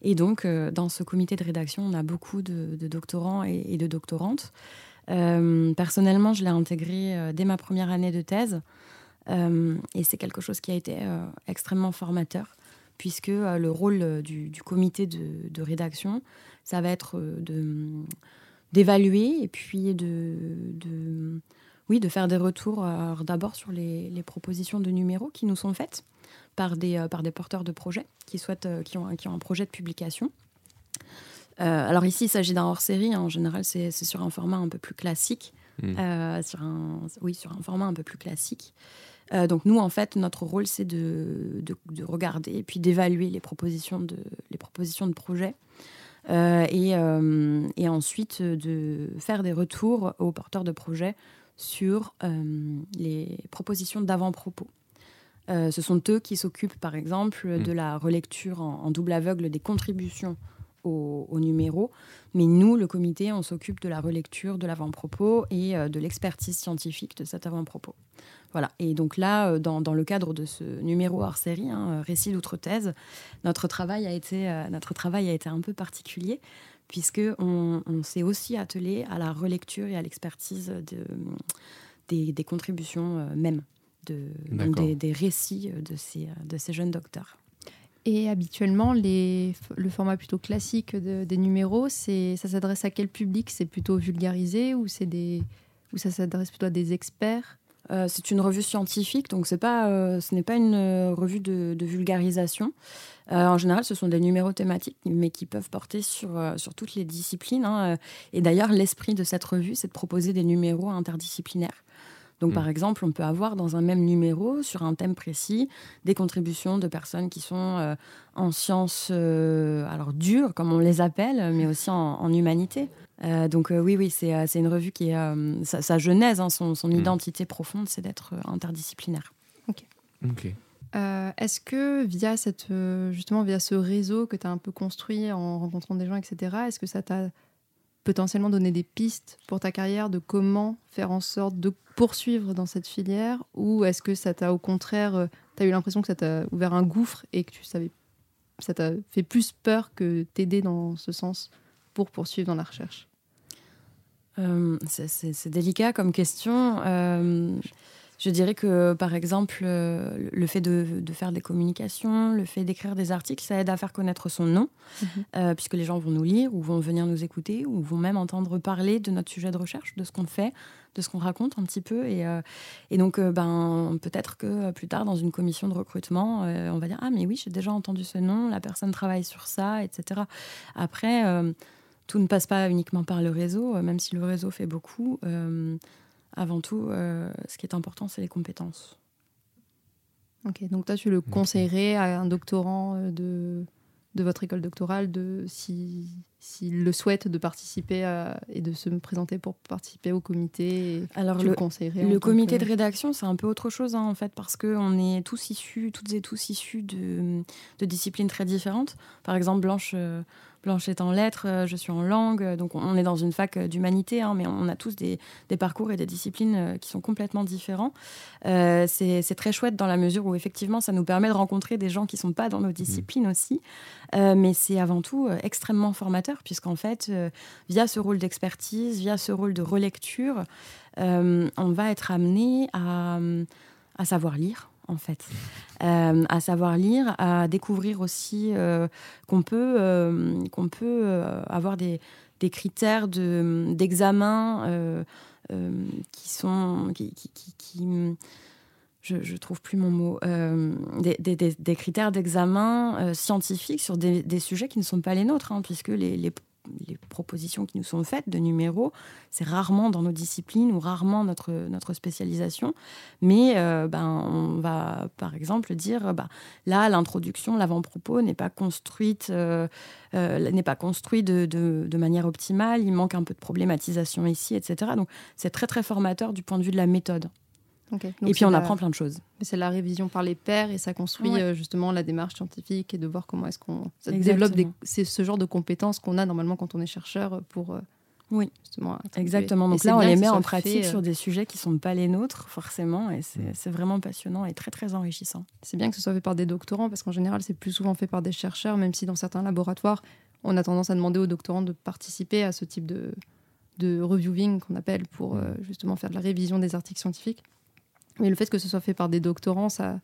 Et donc dans ce comité de rédaction, on a beaucoup de, doctorants et, et de doctorantes. Personnellement, je l'ai intégré dès ma première année de thèse. Euh, et c'est quelque chose qui a été euh, extrêmement formateur, puisque euh, le rôle du, du comité de, de rédaction, ça va être de, d'évaluer et puis de, de, oui, de faire des retours d'abord sur les, les propositions de numéros qui nous sont faites par des, par des porteurs de projets qui, souhaitent, qui, ont, qui ont un projet de publication. Euh, alors ici, il s'agit d'un hors-série. En général, c'est sur un format un peu plus classique. Mm. Euh, sur un, oui, sur un format un peu plus classique. Euh, donc nous, en fait, notre rôle, c'est de, de, de regarder et puis d'évaluer les propositions de, les propositions de projet. Euh, et, euh, et ensuite de faire des retours aux porteurs de projets sur les propositions d'avant-propos. Ce sont eux qui s'occupent, par exemple, de la relecture en, en double aveugle des contributions au, au numéro. Mais nous, le comité, on s'occupe de la relecture de l'avant-propos et de l'expertise scientifique de cet avant-propos. Voilà. Et donc là, euh, dans, dans le cadre de ce numéro hors série, hein, Récit d'outre-thèse, notre travail a été, euh, notre travail a été un peu particulier puisque on, on s'est aussi attelé à la relecture et à l'expertise de, des, des contributions euh, mêmes, de, donc D'accord. des, des récits de ces, de ces jeunes docteurs. Et habituellement, les, le format plutôt classique de- des numéros, c'est, ça s'adresse à quel public? C'est plutôt vulgarisé ou, c'est des, ou ça s'adresse plutôt à des experts? Euh, c'est une revue scientifique, donc pas, euh, ce n'est pas une euh, revue de, vulgarisation. En général, ce sont des numéros thématiques, mais qui peuvent porter sur, sur toutes les disciplines. hein. Et d'ailleurs, l'esprit de cette revue, c'est de proposer des numéros interdisciplinaires. Donc, Mm. par exemple, on peut avoir dans un même numéro, sur un thème précis, des contributions de personnes qui sont euh, en sciences, euh, alors dures, comme on les appelle, mais aussi en, en humanité. Euh, donc euh, oui, oui, c'est euh, une revue qui est euh, sa, sa genèse, hein, son, son Mm. identité profonde, c'est d'être euh, interdisciplinaire. Ok. Euh, Est-ce que via cette, justement via ce réseau que tu as un peu construit en rencontrant des gens, etc., est-ce que ça t'a potentiellement donné des pistes pour ta carrière de comment faire en sorte de poursuivre dans cette filière Ou est-ce que ça t'a au contraire, tu as eu l'impression que ça t'a ouvert un gouffre et que tu savais, ça t'a fait plus peur que t'aider dans ce sens pour poursuivre dans la recherche? Euh, c'est délicat comme question. Euh, je dirais que, par exemple, euh, le fait de, de faire des communications, le fait d'écrire des articles, ça aide à faire connaître son nom, Mhm. euh, puisque les gens vont nous lire ou vont venir nous écouter ou vont même entendre parler de notre sujet de recherche, de ce qu'on fait, de ce qu'on raconte un petit peu. Et, euh, et donc, euh, ben, peut-être que plus tard, dans une commission de recrutement, on va dire Ah, mais oui, j'ai déjà entendu ce nom, la personne travaille sur ça, etc. Après, tout ne passe pas uniquement par le réseau, même si le réseau fait beaucoup. Avant tout, euh, ce qui est important, c'est les compétences. Ok, donc toi tu le conseillerais à un doctorant euh, de de votre école doctorale, de si s'ils le souhaitent, de participer et de se présenter pour participer au comité. Alors tu le, conseillerais le comité de rédaction, c'est un peu autre chose hein, en fait, parce qu'on est tous issus, toutes et tous issus de, de disciplines très différentes. Par exemple, Blanche. Euh, Blanche est en lettres, euh, je suis en langue, euh, donc on est dans une fac euh, d'humanité, hein, mais on a tous des, parcours et des disciplines qui sont complètement différents. c'est très chouette dans la mesure où effectivement ça nous permet de rencontrer des gens qui ne sont pas dans nos disciplines mmh. aussi, mais c'est avant tout extrêmement formateur, puisqu'en fait, via ce rôle d'expertise, via ce rôle de relecture, on va être amené à savoir lire en fait, euh, à savoir lire, à découvrir aussi euh, qu'on peut, euh, qu'on peut avoir des, des critères d'examen qui sont qui, qui, qui, je, je trouve plus mon mot, des, des, des, critères d'examen scientifiques sur des, sujets qui ne sont pas les nôtres, hein, puisque les, les, les propositions qui nous sont faites de numéros, c'est rarement dans nos disciplines ou rarement notre, notre spécialisation. Mais euh, ben, on va, par exemple, dire bah, là, l'introduction, l'avant-propos n'est pas construite, euh, euh, n'est pas construit de, de, manière optimale. Il manque un peu de problématisation ici, etc. Donc, c'est très, très formateur du point de vue de la méthode et puis on apprend plein de choses. C'est la révision par les pairs et ça construit euh, justement la démarche scientifique et de voir comment est-ce qu'on développe c'est ce genre de compétences qu'on a normalement quand on est chercheur pour euh, oui. justement exactement. Donc là on les met en pratique euh, sur des sujets qui sont pas les nôtres forcément et c'est vraiment passionnant et très très enrichissant. C'est bien que ce soit fait par des doctorants parce qu'en général c'est plus souvent fait par des chercheurs même si dans certains laboratoires on a tendance à demander aux doctorants de participer à ce type de de reviewing qu'on appelle pour justement faire de la révision des articles scientifiques. Mais le fait que ce soit fait par des doctorants, ça,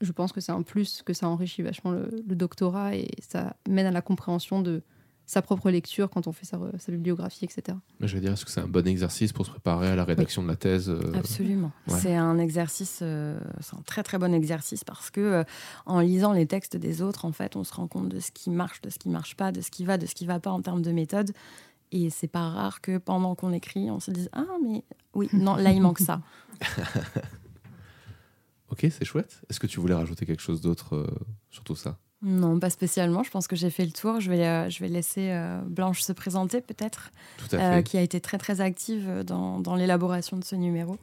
je pense que c'est un plus, que ça enrichit vachement le, doctorat et ça mène à la compréhension de sa propre lecture quand on fait sa, bibliographie, etc. Je vais dire, est-ce que c'est un bon exercice pour se préparer à la rédaction de la thèse euh, Absolument. C'est un exercice, euh, c'est un très très bon exercice parce que euh, en lisant les textes des autres, en fait, on se rend compte de ce qui marche, de ce qui marche pas, de ce qui va, de ce qui va pas en termes de méthode. Et c'est pas rare que pendant qu'on écrit, on se dise ah mais oui non là il manque ça. Ok, c'est chouette. Est-ce que tu voulais rajouter quelque chose d'autre euh, sur tout ça? Non, pas spécialement. Je pense que j'ai fait le tour. Je vais, euh, je vais laisser euh, Blanche se présenter peut-être, qui a été très très active dans, dans l'élaboration de ce numéro.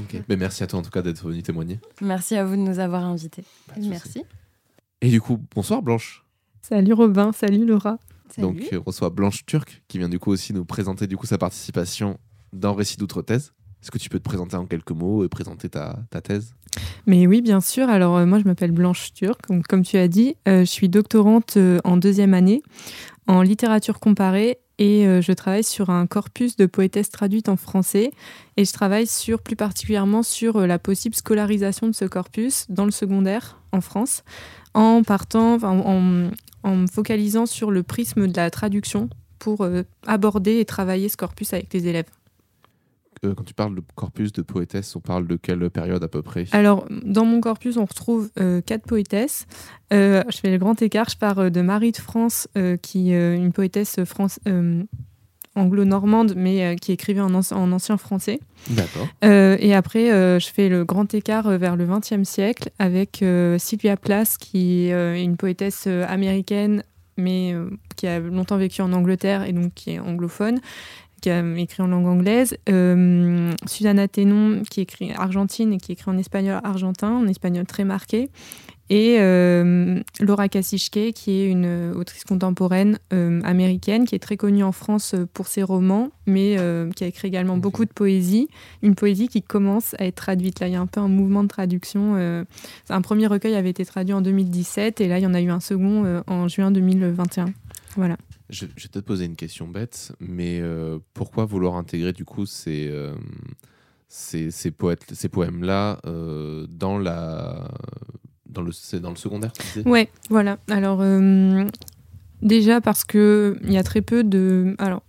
Ok, Mais merci à toi en tout cas d'être venue témoigner. Merci à vous de nous avoir invités. Merci. Et du coup, bonsoir Blanche. Salut Robin, salut Laura. Donc on reçoit Blanche Turc qui vient du coup aussi nous présenter du coup sa participation dans Récit d'outre-thèse. Est-ce que tu peux te présenter en quelques mots et présenter ta, thèse? Mais oui, bien sûr. Alors, euh, moi, je m'appelle Blanche Turc. Comme, tu as dit, euh, je suis doctorante euh, en deuxième année en littérature comparée et je travaille sur un corpus de poétesses traduites en français. Et je travaille sur, plus particulièrement sur la possible scolarisation de ce corpus dans le secondaire en France, en partant, en, en me focalisant sur le prisme de la traduction pour aborder et travailler ce corpus avec les élèves quand tu parles de corpus de poétesses, on parle de quelle période à peu près? Alors, dans mon corpus, on retrouve euh, quatre poétesses. Euh, je fais le grand écart, je pars euh, de Marie de France, qui est une poétesse France, anglo-normande, mais qui écrivait en, en, ancien français. D'accord. et après, je fais le grand écart vers le XXe siècle avec Sylvia Plath, qui est une poétesse américaine mais qui a longtemps vécu en Angleterre et donc qui est anglophone, qui a écrit en langue anglaise, euh, Susana Tenon, qui écrit argentine et qui écrit en espagnol argentin, en espagnol très marqué, et euh, Laura Kasischke, qui est une autrice contemporaine euh, américaine, qui est très connue en France pour ses romans, mais qui a écrit également beaucoup de poésie, une poésie qui commence à être traduite. Là, il y a un peu un mouvement de traduction. un premier recueil avait été traduit en 2017, et là, il y en a eu un second en juin 2021. Voilà. Je, vais te poser une question bête, mais euh, pourquoi vouloir intégrer du coup ces, euh, ces, ces, poètes, ces poèmes-là euh, dans, la, dans, le, dans le secondaire Ouais, voilà. Alors, déjà parce qu'il y a très peu de. Alors,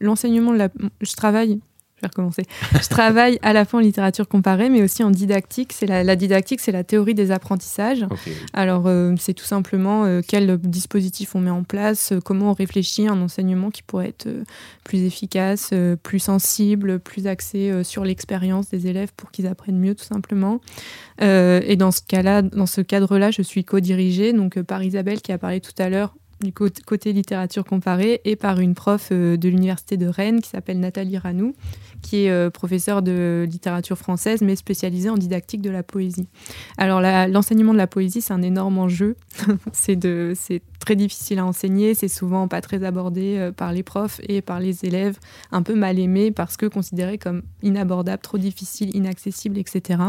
l'enseignement, de la... je travaille recommencer. Je travaille à la fois en littérature comparée, mais aussi en didactique. C'est la, la didactique, c'est la théorie des apprentissages. Alors, euh, c'est tout simplement euh, quel dispositif on met en place, euh, comment on réfléchit à un enseignement qui pourrait être plus efficace, plus sensible, plus axé sur l'expérience des élèves pour qu'ils apprennent mieux, tout simplement. Et dans ce cas-là, dans ce cadre-là, je suis co-dirigée donc par Isabelle qui a parlé tout à l'heure du cô- côté littérature comparée et par une prof euh, de l'université de Rennes qui s'appelle Nathalie Ranou, qui est euh, professeure de littérature française mais spécialisée en didactique de la poésie. Alors l'enseignement de la poésie, c'est un énorme enjeu. c'est très difficile à enseigner, c'est souvent pas très abordé euh, par les profs et par les élèves, un peu mal aimé parce que considéré comme inabordable, trop difficile, inaccessible, etc.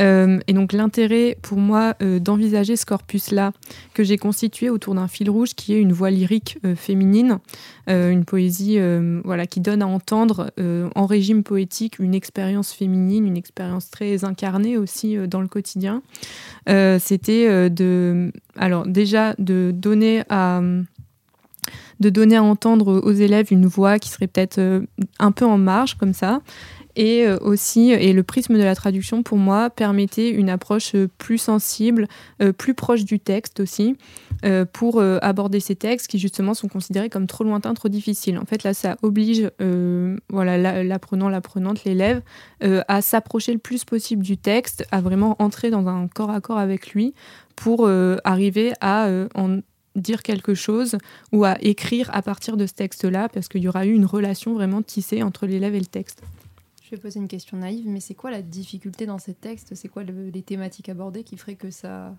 Euh, et donc l'intérêt pour moi euh, d'envisager ce corpus-là que j'ai constitué autour d'un fil rouge qui est une voix lyrique euh, féminine, une poésie voilà, qui donne à entendre en régime poétique une expérience féminine, une expérience très incarnée aussi dans le quotidien. C'était de, déjà de donner à de donner à entendre aux élèves une voix qui serait peut-être un peu en marge comme ça et euh, aussi, et le prisme de la traduction, pour moi, permettait une approche euh, plus sensible, euh, plus proche du texte aussi, euh, pour euh, aborder ces textes qui, justement, sont considérés comme trop lointains, trop difficiles. En fait, là, ça oblige euh, voilà, la- l'apprenant, l'apprenante, l'élève, euh, à s'approcher le plus possible du texte, à vraiment entrer dans un corps à corps avec lui, pour euh, arriver à euh, en dire quelque chose ou à écrire à partir de ce texte-là, parce qu'il y aura eu une relation vraiment tissée entre l'élève et le texte. Vais poser une question naïve, mais c'est quoi la difficulté dans ces textes? C'est quoi le- les thématiques abordées qui ferait que ça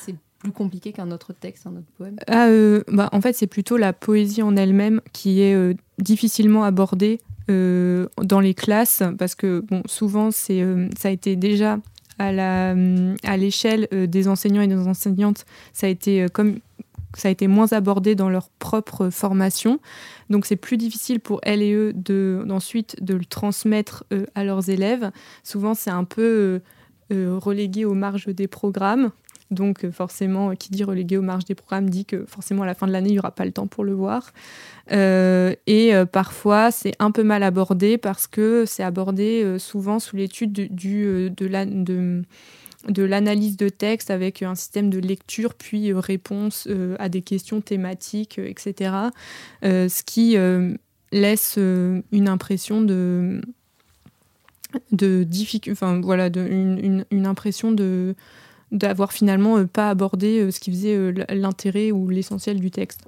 c'est plus compliqué qu'un autre texte, un autre poème? Ah, euh, bah, en fait, c'est plutôt la poésie en elle-même qui est euh, difficilement abordée euh, dans les classes parce que bon, souvent, c'est, ça a été déjà à, à l'échelle des enseignants et des enseignantes, ça a été comme ça a été moins abordé dans leur propre formation. Donc c'est plus difficile pour elles et eux de, d'ensuite de le transmettre euh, à leurs élèves. Souvent c'est un peu euh, euh, relégué aux marges des programmes. Donc forcément, qui dit relégué aux marges des programmes dit que forcément à la fin de l'année, il n'y aura pas le temps pour le voir. Et parfois, c'est un peu mal abordé parce que c'est abordé souvent sous l'étude du, de la... De, de l'analyse de texte avec un système de lecture puis euh, réponse euh, à des questions thématiques, euh, etc. Euh, ce qui euh, laisse euh, une impression de de difficulté, enfin voilà, de, une, une, une impression de d'avoir finalement euh, pas abordé euh, ce qui faisait euh, l'intérêt ou l'essentiel du texte.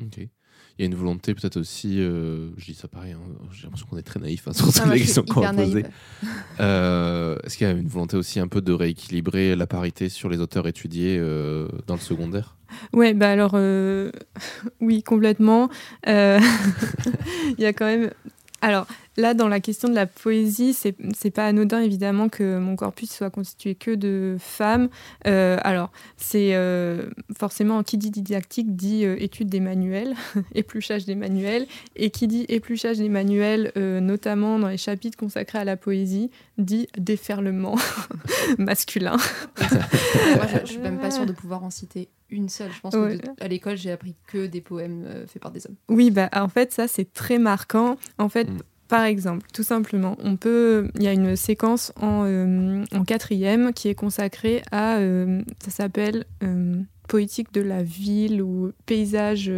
Ok. Il y a une volonté peut-être aussi, euh, je dis ça pareil, hein, j'ai l'impression qu'on est très naïf hein, sur Ah, suis questions qu'on va poser. Euh, Est-ce qu'il y a une volonté aussi un peu de rééquilibrer la parité sur les auteurs étudiés euh, dans le secondaire? Ouais, bah alors oui, complètement. Il y a quand même. Alors là, dans la question de la poésie, c'est c'est pas anodin évidemment que mon corpus soit constitué que de femmes. Euh, alors c'est euh, forcément qui dit didactique dit euh, étude des manuels, épluchage des manuels, et qui dit épluchage des manuels, euh, notamment dans les chapitres consacrés à la poésie, dit déferlement masculin. Moi, je, je suis même pas sûre de pouvoir en citer une seule. Je pense Ouais. que de- à l'école, j'ai appris que des poèmes euh, faits par des hommes. Oui, bah, en fait, ça, c'est très marquant. En fait, Mm. Par exemple, tout simplement, on peut. Il y a une séquence en, euh, quatrième qui est consacrée à. euh, ça s'appelle euh, Poétique de la ville ou paysage,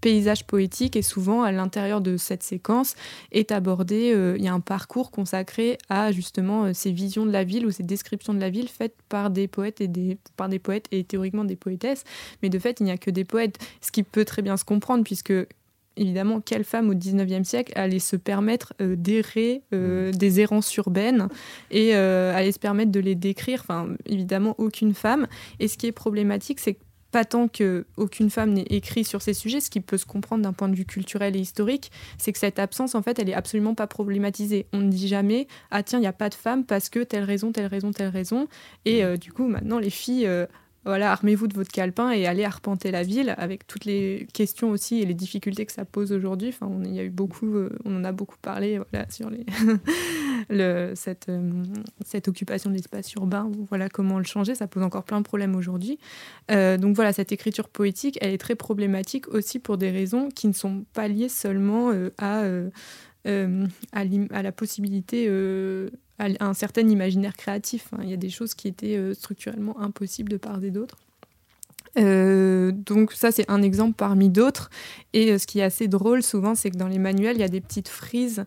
paysage poétique. Et souvent, à l'intérieur de cette séquence, est abordé. Il y a un parcours consacré à justement ces visions de la ville ou ces descriptions de la ville faites par des poètes et des, par des poètes et théoriquement des poétesses. Mais de fait, il n'y a que des poètes, ce qui peut très bien se comprendre puisque évidemment, quelle femme au 19e siècle allait se permettre euh, d'errer euh, des errances urbaines et euh, allait se permettre de les décrire? Enfin, évidemment, aucune femme. Et ce qui est problématique, c'est que pas tant qu'aucune femme n'ait écrit sur ces sujets, ce qui peut se comprendre d'un point de vue culturel et historique, c'est que cette absence, en fait, elle est absolument pas problématisée. On ne dit jamais, ah tiens, il n'y a pas de femme parce que telle raison, telle raison, telle raison. Et euh, du coup, maintenant, les filles, euh, voilà, armez-vous de votre calepin et allez arpenter la ville avec toutes les questions aussi et les difficultés que ça pose aujourd'hui. Enfin, on, y a eu beaucoup, euh, on en a beaucoup parlé voilà, sur euh, cette occupation de l'espace urbain, voilà comment le changer. Ça pose encore plein de problèmes aujourd'hui. Euh, donc voilà, cette écriture poétique, elle est très problématique aussi pour des raisons qui ne sont pas liées seulement à, à, la possibilité, un certain imaginaire créatif. Hein. Il y a des choses qui étaient structurellement impossibles de part et d'autre. donc ça c'est un exemple parmi d'autres et ce qui est assez drôle souvent c'est que dans les manuels il y a des petites frises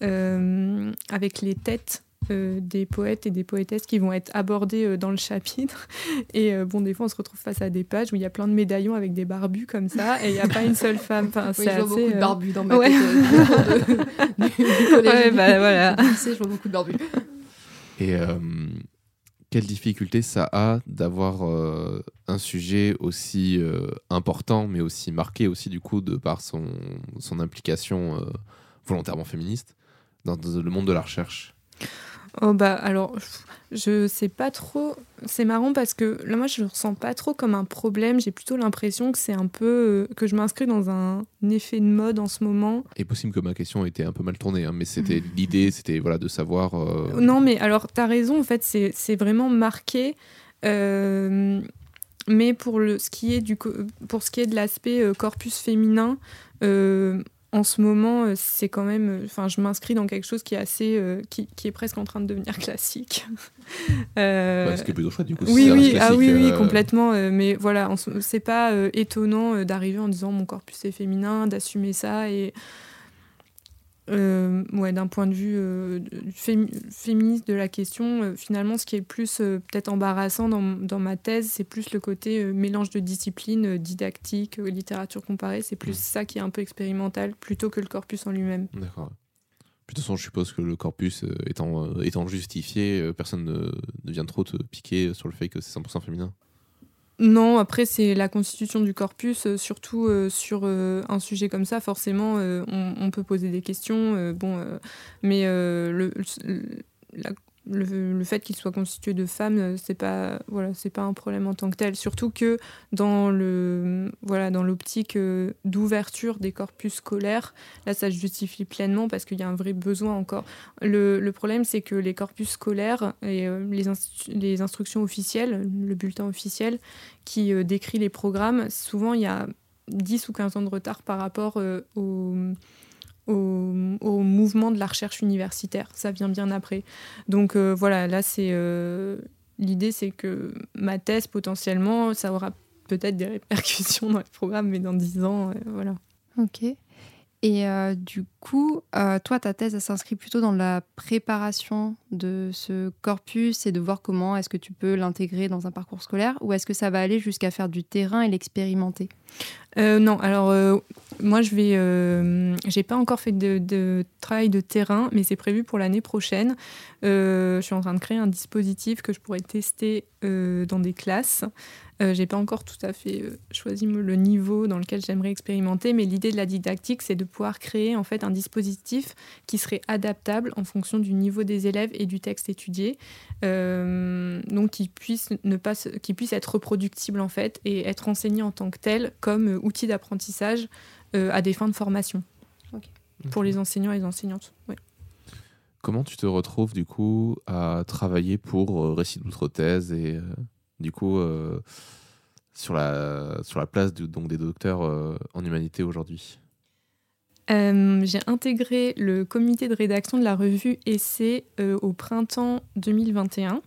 avec les têtes euh, des poètes et des poétesses qui vont être abordés euh, dans le chapitre. Et euh, bon, des fois, on se retrouve face à des pages où il y a plein de médaillons avec des barbus comme ça, et il n'y a pas une seule femme. Enfin, oui, je vois beaucoup de barbus dans ma ouais. tête. ouais, bah, voilà. je vois beaucoup de barbus. Et quelle difficulté ça a d'avoir un sujet aussi important, mais aussi marqué aussi du coup de par son, son implication volontairement féministe dans le monde de la recherche? Oh bah alors, je sais pas trop. C'est marrant parce que là, moi, je le ressens pas trop comme un problème. J'ai plutôt l'impression que c'est un peu. Euh, que je m'inscris dans un effet de mode en ce moment. Et possible que ma question ait été un peu mal tournée, hein, mais c'était l'idée, c'était voilà, de savoir. Euh, non, mais alors, tu as raison, en fait, c'est vraiment marqué. Euh, mais pour, le, ce qui est du, pour ce qui est de l'aspect corpus féminin, en ce moment, euh, c'est quand même. Euh, enfin, je m'inscris dans quelque chose qui est assez. Euh, qui, qui, est presque en train de devenir classique. euh, ce qui est plutôt chouette, du coup. Oui, oui, ah, oui, oui, complètement. mais voilà, c'est pas étonnant d'arriver en disant mon corpus est féminin, d'assumer ça et euh, ouais, d'un point de vue euh, féministe de la question, euh, finalement, ce qui est plus peut-être embarrassant dans, dans, ma thèse, c'est plus le côté mélange de disciplines, didactique, littérature comparée. C'est plus mmh. ça qui est un peu expérimental plutôt que le corpus en lui-même. D'accord. De toute façon, je suppose que le corpus étant, étant justifié, personne ne, ne, vient trop te piquer sur le fait que c'est 100% féminin. Non, après c'est la constitution du corpus, euh, surtout euh, sur euh, un sujet comme ça, forcément on, peut poser des questions, bon, mais le, le, fait qu'il soit constitué de femmes, euh, c'est pas voilà, c'est pas un problème en tant que tel. Surtout que dans le voilà, dans l'optique euh, d'ouverture des corpus scolaires, là, ça se justifie pleinement parce qu'il y a un vrai besoin encore. Le, le problème, c'est que les corpus scolaires et euh, les, les instructions officielles, le bulletin officiel qui décrit les programmes, souvent il y a 10 ou 15 ans de retard par rapport aux au, mouvement de la recherche universitaire. Ça vient bien après. Donc euh, voilà, là, c'est euh, l'idée, c'est que ma thèse, potentiellement, ça aura peut-être des répercussions dans le programme, mais dans 10 ans, euh, voilà. Ok. Et du coup, toi, ta thèse, elle s'inscrit plutôt dans la préparation de ce corpus et de voir comment est-ce que tu peux l'intégrer dans un parcours scolaire ou est-ce que ça va aller jusqu'à faire du terrain et l'expérimenter? Non, alors moi, je vais. Euh, j'ai pas encore fait de, travail de terrain, mais c'est prévu pour l'année prochaine. Euh, je suis en train de créer un dispositif que je pourrais tester euh, dans des classes. J'ai pas encore tout à fait choisi le niveau dans lequel j'aimerais expérimenter, mais l'idée de la didactique, c'est de pouvoir créer en fait un dispositif qui serait adaptable en fonction du niveau des élèves et du texte étudié, donc qui puisse ne pas, qui puisse être reproductible en fait et être enseigné en tant que tel comme outil d'apprentissage euh, à des fins de formation. Pour les enseignants et les enseignantes. Comment tu te retrouves du coup à travailler pour euh, Récit d'outre-thèse et euh, du coup sur, la, sur la place donc, des docteurs en humanité aujourd'hui J'ai intégré le comité de rédaction de la revue Essai au printemps 2021.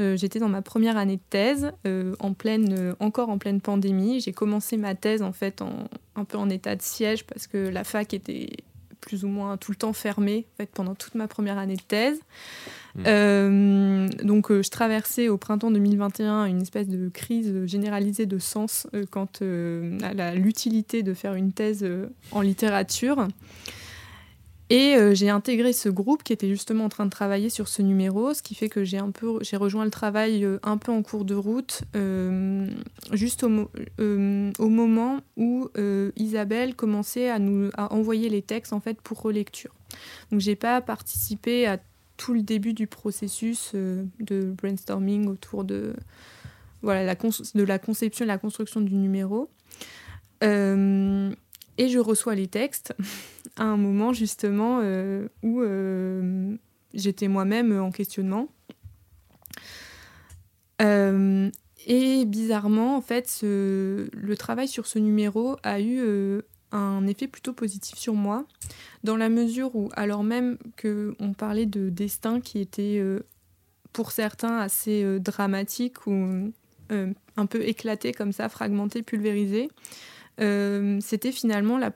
Euh, j'étais dans ma première année de thèse, euh, en pleine, euh, encore en pleine pandémie. J'ai commencé ma thèse en fait en, un peu en état de siège parce que la fac était plus ou moins tout le temps fermée en fait, pendant toute ma première année de thèse. Mmh. donc je traversais au printemps 2021 une espèce de crise généralisée de sens quant à l'utilité de faire une thèse en littérature. Et euh, j'ai intégré ce groupe qui était justement en train de travailler sur ce numéro, ce qui fait que j'ai un peu j'ai rejoint le travail euh, un peu en cours de route, euh, juste au, moment où Isabelle commençait à nous envoyer les textes en fait pour relecture. Donc j'ai pas participé à tout le début du processus de brainstorming autour de voilà la de la conception et la construction du numéro. et je reçois les textes. à un moment justement euh, où euh, j'étais moi-même en questionnement. Euh, et bizarrement, en fait, le travail sur ce numéro a eu un effet plutôt positif sur moi, dans la mesure où, alors même qu'on parlait de destin qui était euh, pour certains assez euh, dramatique ou euh, un peu éclaté comme ça, fragmenté, pulvérisé, c'était finalement la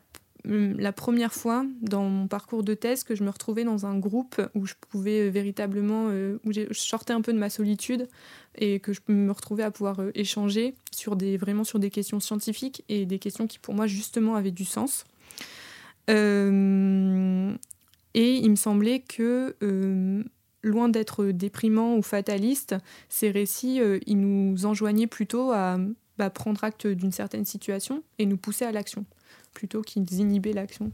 la première fois dans mon parcours de thèse que je me retrouvais dans un groupe où je pouvais euh, véritablement, euh, où je sortais un peu de ma solitude et que je me retrouvais à pouvoir euh, échanger sur des, vraiment sur des questions scientifiques et des questions qui pour moi justement avaient du sens. et il me semblait que loin d'être déprimant ou fataliste, ces récits, ils nous enjoignaient plutôt à bah, prendre acte d'une certaine situation et nous pousser à l'action plutôt qu'ils inhibaient l'action.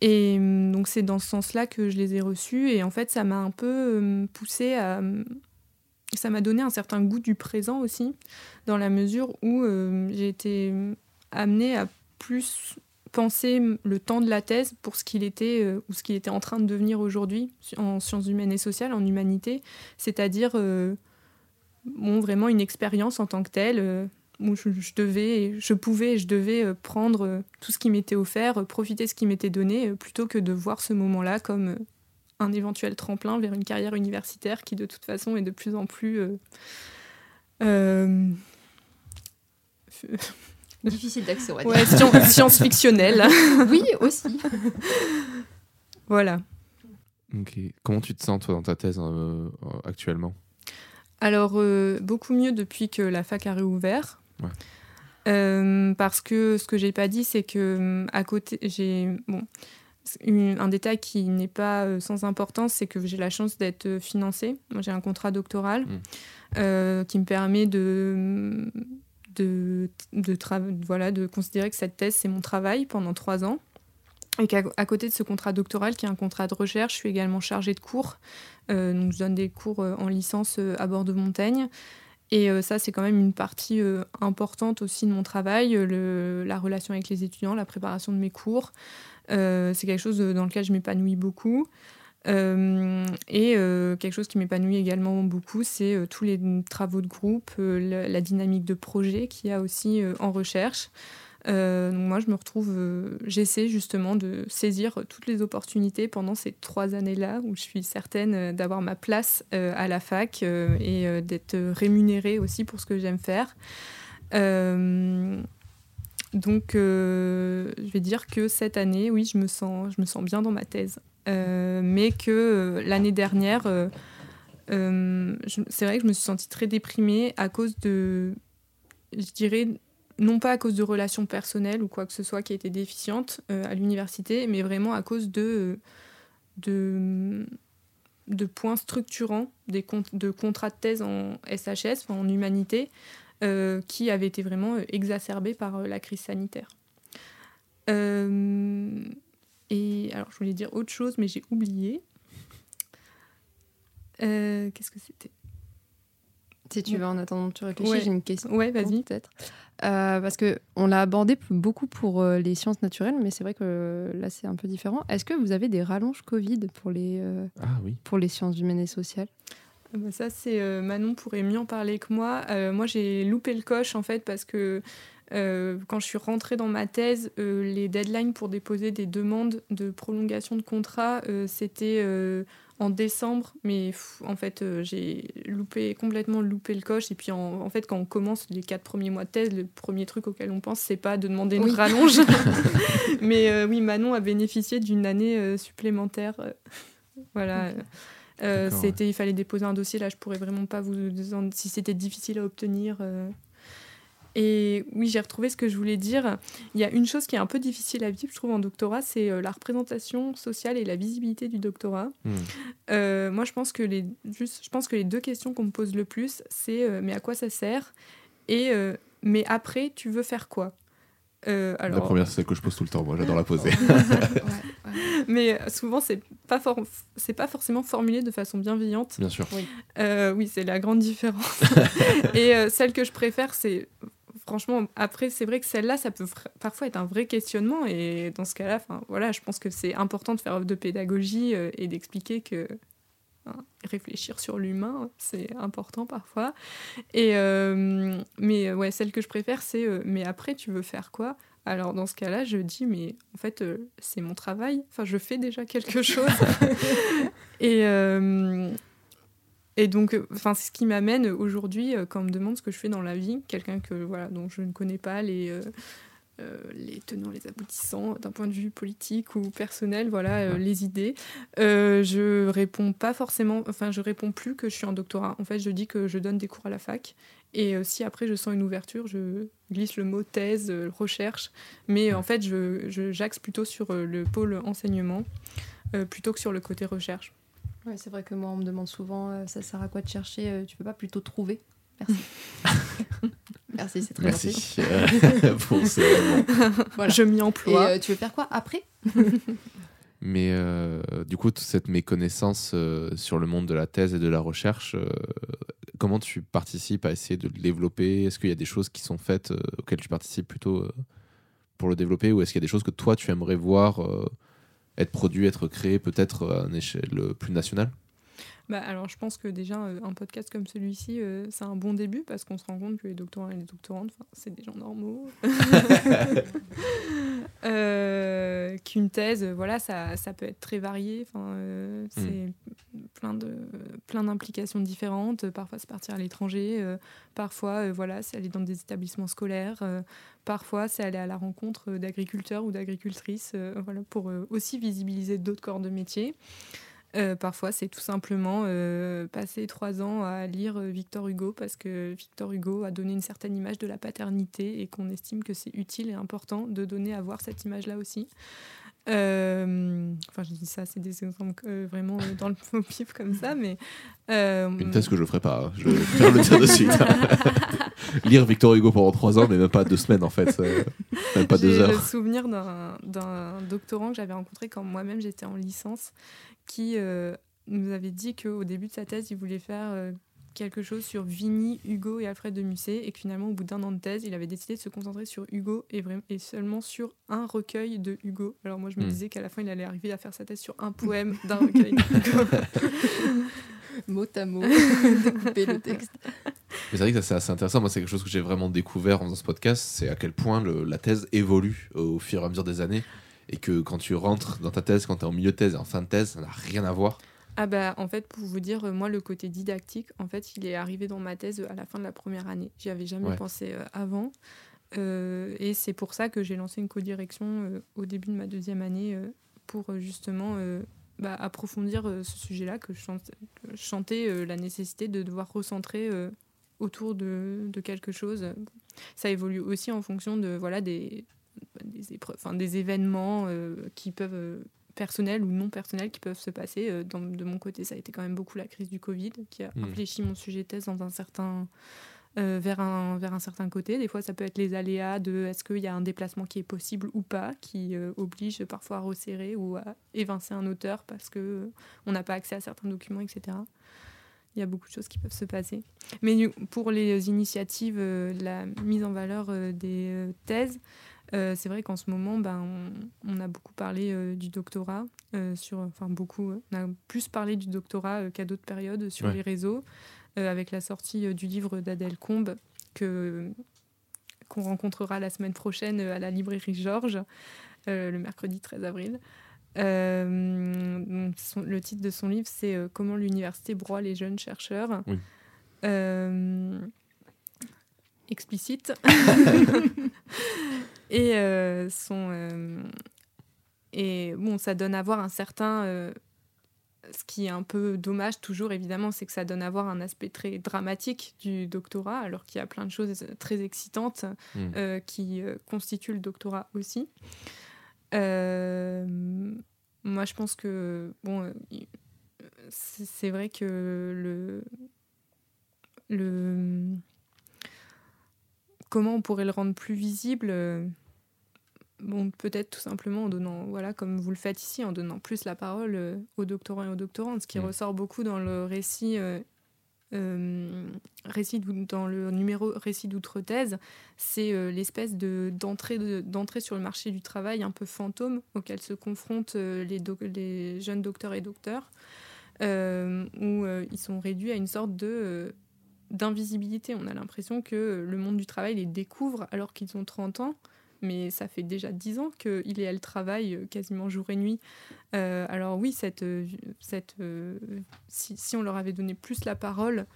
Et hum, donc c'est dans ce sens-là que je les ai reçus. Et en fait, ça m'a un peu hum, poussé à... Hum, ça m'a donné un certain goût du présent aussi, dans la mesure où j'ai été amenée à plus penser le temps de la thèse pour ce qu'il était euh, ou ce qu'il était en train de devenir aujourd'hui en sciences humaines et sociales, en humanité, c'est-à-dire euh, bon, vraiment une expérience en tant que telle, euh, où je, devais, je pouvais, je devais euh, prendre euh, tout ce qui m'était offert, euh, profiter de ce qui m'était donné, plutôt que de voir ce moment-là comme un éventuel tremplin vers une carrière universitaire qui de toute façon est de plus en plus difficile d'accès. Ouais, science-fictionnelle. oui, aussi. voilà. Comment tu te sens toi dans ta thèse actuellement? Alors beaucoup mieux depuis que la fac a réouvert. Euh, parce que ce que j'ai pas dit, c'est que euh, à côté, j'ai bon, un détail qui n'est pas euh, sans importance, c'est que j'ai la chance d'être financée. Moi, j'ai un contrat doctoral mmh. qui me permet de de, de, voilà, de considérer que cette thèse, c'est mon travail pendant trois ans. Et qu'à côté de ce contrat doctoral, qui est un contrat de recherche, je suis également chargée de cours. donc, je donne des cours en licence à bord de Montaigne. Et euh, ça, c'est quand même une partie euh, importante aussi de mon travail, euh, la relation avec les étudiants, la préparation de mes cours. c'est quelque chose dans lequel je m'épanouis beaucoup. et quelque chose qui m'épanouit également beaucoup, c'est tous les travaux de groupe, la, dynamique de projet qu'il y a aussi en recherche. Euh, donc moi, je me retrouve, euh, j'essaie justement de saisir toutes les opportunités pendant ces trois années-là où je suis certaine euh, d'avoir ma place à la fac et d'être rémunérée aussi pour ce que j'aime faire. donc, je vais dire que cette année, oui, je me sens, je me sens bien dans ma thèse, mais que l'année dernière, c'est vrai que je me suis sentie très déprimée à cause de, je dirais, non pas à cause de relations personnelles ou quoi que ce soit qui a été déficiente euh, à l'université, mais vraiment à cause de, de, de points structurants de contrats de thèse en SHS, en humanité, euh, qui avaient été vraiment euh, exacerbés par la crise sanitaire. et alors, je voulais dire autre chose, mais j'ai oublié. Qu'est-ce que c'était? Si tu veux, en attendant que tu réfléchis, j'ai une question. Ouais, vas-y. Peut-être. Euh, parce qu'on l'a abordé beaucoup pour euh, les sciences naturelles, mais c'est vrai que là, c'est un peu différent. Est-ce que vous avez des rallonges Covid pour les, euh, ah, oui. pour les sciences humaines et sociales? Ah bah Ça, c'est Manon pourrait mieux en parler que moi. moi, j'ai loupé le coche, en fait, parce que quand je suis rentrée dans ma thèse, les deadlines pour déposer des demandes de prolongation de contrat, c'était en décembre, mais en fait, euh, j'ai loupé, complètement loupé le coche. Et puis, en, fait, quand on commence les quatre premiers mois de thèse, le premier truc auquel on pense, c'est pas de demander une rallonge. mais euh, oui, Manon a bénéficié d'une année euh, supplémentaire. voilà. c'était, il fallait déposer un dossier. Là, je pourrais vraiment pas vous dire si c'était difficile à obtenir. Et oui, j'ai retrouvé ce que je voulais dire. Il y a une chose qui est un peu difficile à vivre, je trouve, en doctorat, c'est euh, la représentation sociale et la visibilité du doctorat. Hmm. Euh, moi, je pense, que les, juste, je pense que les deux questions qu'on me pose le plus, c'est euh, mais à quoi ça sert? Et mais après, tu veux faire quoi? Alors... La première, c'est celle que je pose tout le temps, moi, j'adore la poser. Mais souvent, c'est pas, c'est pas forcément formulé de façon bienveillante. Bien sûr. Oui, oui c'est la grande différence. Et celle que je préfère, c'est franchement, après, c'est vrai que celle-là, ça peut parfois être un vrai questionnement. Et dans ce cas-là, voilà, je pense que c'est important de faire de pédagogie euh, et d'expliquer que réfléchir sur l'humain, c'est important parfois. Et, euh, mais ouais, celle que je préfère, c'est euh, mais après, tu veux faire quoi? Alors dans ce cas-là, je dis mais en fait c'est mon travail. Enfin, je fais déjà quelque chose. et et donc, euh, enfin, c'est ce qui m'amène aujourd'hui quand on me demande ce que je fais dans la vie, quelqu'un que voilà dont je ne connais pas les les tenants, les aboutissants d'un point de vue politique ou personnel, voilà les idées. je réponds pas forcément, enfin je réponds plus que je suis en doctorat. En fait, je dis que je donne des cours à la fac et euh, si après je sens une ouverture, je glisse le mot thèse, euh, recherche. Mais en fait, je, j'axe plutôt sur euh, le pôle enseignement plutôt que sur le côté recherche. Ouais, c'est vrai que moi, on me demande souvent ça sert à quoi de chercher Tu peux pas plutôt trouver Merci. Merci, c'est très Merci. Merci. voilà. Je m'y emploie. Et tu veux faire quoi après? Mais du coup, toute cette méconnaissance sur le monde de la thèse et de la recherche, comment tu participes à essayer de le développer? Est-ce qu'il y a des choses qui sont faites euh, auxquelles tu participes plutôt euh, pour le développer? Ou est-ce qu'il y a des choses que toi tu aimerais voir euh, être produites, être créées peut-être à une échelle plus nationale bah, alors, je pense que déjà, un podcast comme celui-ci, c'est un bon début parce qu'on se rend compte que les doctorants et les doctorantes, c'est des gens normaux. Qu'une thèse, voilà, ça, ça, peut être très varié. Enfin, c'est mm plein de plein d'implications différentes. Parfois, c'est partir à l'étranger. Euh, parfois, euh, voilà, c'est aller dans des établissements scolaires. Euh, parfois, c'est aller à la rencontre d'agriculteurs ou d'agricultrices, voilà, pour aussi visibiliser d'autres corps de métier. Parfois, c'est tout simplement passer trois ans à lire Victor Hugo parce que Victor Hugo a donné une certaine image de la paternité et qu'on estime que c'est utile et important de donner à voir cette image-là aussi. Euh, enfin, je dis ça, c'est des exemples euh, vraiment euh, dans le pif comme ça, mais. Une thèse que je ferai pas, hein. je vais faire le dire de suite. Lire Victor Hugo pendant trois ans, mais même pas deux semaines en fait, même pas deux heures. J'ai le souvenir d'un doctorant que j'avais rencontré quand moi-même j'étais en licence, qui nous avait dit qu'au début de sa thèse, il voulait faire quelque chose sur Vigny, Hugo et Alfred de Musset, et que finalement, au bout d'un an de thèse, il avait décidé de se concentrer sur Hugo et, et seulement sur un recueil de Hugo. Alors moi, je me hmm. disais qu'à la fin, il allait arriver à faire sa thèse sur un poème d'un recueil de Hugo. mot à mot, découper le texte. Mais c'est vrai que c'est assez intéressant. Moi, c'est quelque chose que j'ai vraiment découvert dans ce podcast, c'est à quel point le, la thèse évolue au fur et à mesure des années. Et que quand tu rentres dans ta thèse, quand tu es en milieu de thèse et en fin de thèse, ça n'a rien à voir. Ah bah en fait pour vous dire euh, moi le côté didactique en fait il est arrivé dans ma thèse euh, à la fin de la première année. J'y avais jamais pensé euh, avant et c'est pour ça que j'ai lancé une co-direction au début de ma deuxième année pour justement bah, approfondir ce sujet-là que je, chantais la nécessité de devoir recentrer autour de, de, quelque chose. Ça évolue aussi en fonction de voilà des des, épreuves, des événements qui peuvent personnels ou non personnels qui peuvent se passer. Euh, de mon côté, ça a été quand même beaucoup la crise du Covid qui a mmh. infléchi mon sujet de thèse dans un certain, euh, vers, un, vers un certain côté. Des fois, ça peut être les aléas de est-ce qu'il y a un déplacement qui est possible ou pas, qui euh, oblige parfois à resserrer ou à évincer un auteur parce qu'on on n'a pas accès à certains documents, etc. Il y a beaucoup de choses qui peuvent se passer. Mais pour les initiatives, la mise en valeur des thèses, euh, c'est vrai qu'en ce moment, ben, on, a beaucoup parlé euh, du doctorat, euh, sur, enfin beaucoup, on a plus parlé du doctorat qu'à d'autres périodes sur les réseaux, avec la sortie du livre d'Adèle Combe que qu'on rencontrera la semaine prochaine à la librairie Georges, le mercredi 13 avril. le titre de son livre, c'est Comment l'université broie les jeunes chercheurs. explicite. Et, euh, son, euh, et bon, ça donne à voir un certain. Euh, ce qui est un peu dommage, toujours évidemment, c'est que ça donne à voir un aspect très dramatique du doctorat, alors qu'il y a plein de choses très excitantes mmh. qui constituent le doctorat aussi. moi, je pense que, bon, c'est vrai que le. le comment on pourrait le rendre plus visible Bon, peut-être tout simplement en donnant, voilà, comme vous le faites ici, en donnant plus la parole euh, aux doctorants et aux doctorantes, ce qui mm. ressort beaucoup dans le récit, euh, euh, récit dans le numéro récit d'outre-thèse, c'est l'espèce de, d'entrée, d'entrée sur le marché du travail un peu fantôme auquel se confrontent les, les jeunes docteurs et docteurs, où ils sont réduits à une sorte de d'invisibilité. On a l'impression que le monde du travail les découvre alors qu'ils ont 30 ans mais ça fait déjà dix ans qu'il et elle travaillent quasiment jour et nuit. alors oui, cette, cette, si, si, on leur avait donné plus la parole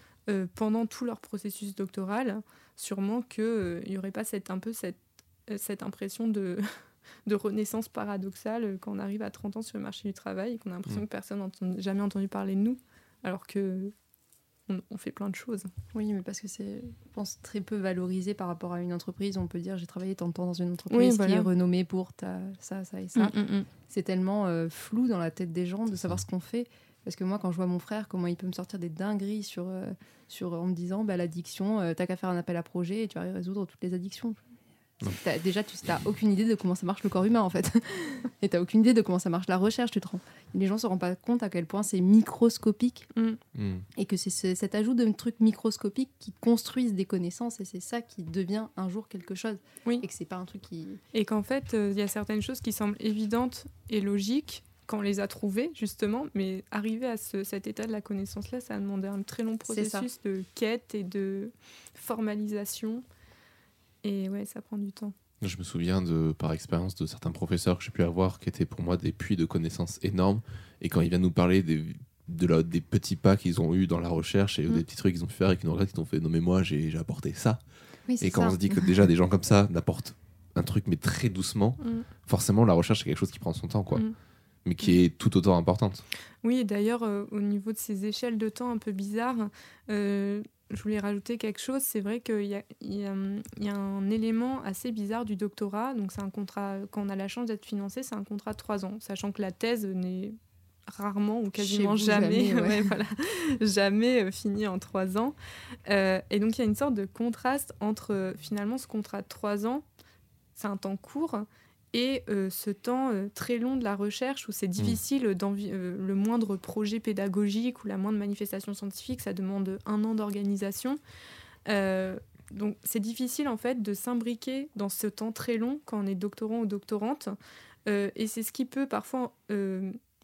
pendant tout leur processus doctoral, sûrement qu'il n'y aurait pas cette, un peu cette, cette impression de de renaissance paradoxale quand on arrive à 30 ans sur le marché du travail et qu'on a l'impression mm. que personne n'a jamais entendu parler de nous, alors que on, fait plein de choses. Oui, mais parce que c'est, je pense, très peu valorisé par rapport à une entreprise. On peut dire, j'ai travaillé tant de temps dans une entreprise qui est renommée pour ta, ça, ça et ça. Mm, mm, c'est tellement euh, flou dans la tête des gens de savoir ce qu'on fait. Parce que moi, quand je vois mon frère, comment il peut me sortir des dingueries sur, euh, sur, en me disant bah, l'addiction, euh, t'as qu'à faire un appel à projet et tu vas résoudre toutes les addictions déjà, tu n'as aucune idée de comment ça marche le corps humain, en fait. et tu n'as aucune idée de comment ça marche la recherche, tu te rends. Les gens ne se rendent pas compte à quel point c'est microscopique. Mm. Mm. Et que c'est cet ajout de trucs microscopiques qui construisent des connaissances. Et c'est ça qui devient un jour quelque chose. Oui. Et que c'est pas un truc qui. Et qu'en fait, euh, il y a certaines choses qui semblent évidentes et logiques quand on les a trouvées, justement. Mais arriver à cet état de la connaissance-là, ça a demandé un très long processus de quête et de formalisation. Et ouais, ça prend du temps. Je me souviens de, par expérience de certains professeurs que j'ai pu avoir qui étaient pour moi des puits de connaissances énormes. Et quand ils viennent nous parler des, de des petits pas qu'ils ont eu dans la recherche et mm. des petits trucs qu'ils ont pu faire et qu'ils nous regrettent, ils ont fait non mais moi j'ai apporté ça. et quand on se dit que déjà des gens comme ça n'apportent un truc mais très doucement, mm. forcément la recherche c'est quelque chose qui prend son temps quoi. Mm. mais qui est tout autant importante. Oui, d'ailleurs, euh, au niveau de ces échelles de temps un peu bizarres, euh, je voulais rajouter quelque chose. C'est vrai qu'il y, y, a un élément assez bizarre du doctorat. Donc, c'est un contrat, quand on a la chance d'être financé, c'est un contrat de trois ans, sachant que la thèse n'est rarement ou quasiment jamais, jamais, voilà, jamais euh, fini en trois ans. Euh, et donc, il y a une sorte de contraste entre finalement ce contrat de trois ans, c'est un temps court, et euh, ce temps euh, très long de la recherche où c'est mmh. difficile, euh, le moindre projet pédagogique ou la moindre manifestation scientifique, ça demande un an d'organisation. donc c'est difficile en fait de s'imbriquer dans ce temps très long quand on est doctorant ou doctorante. et c'est ce qui peut parfois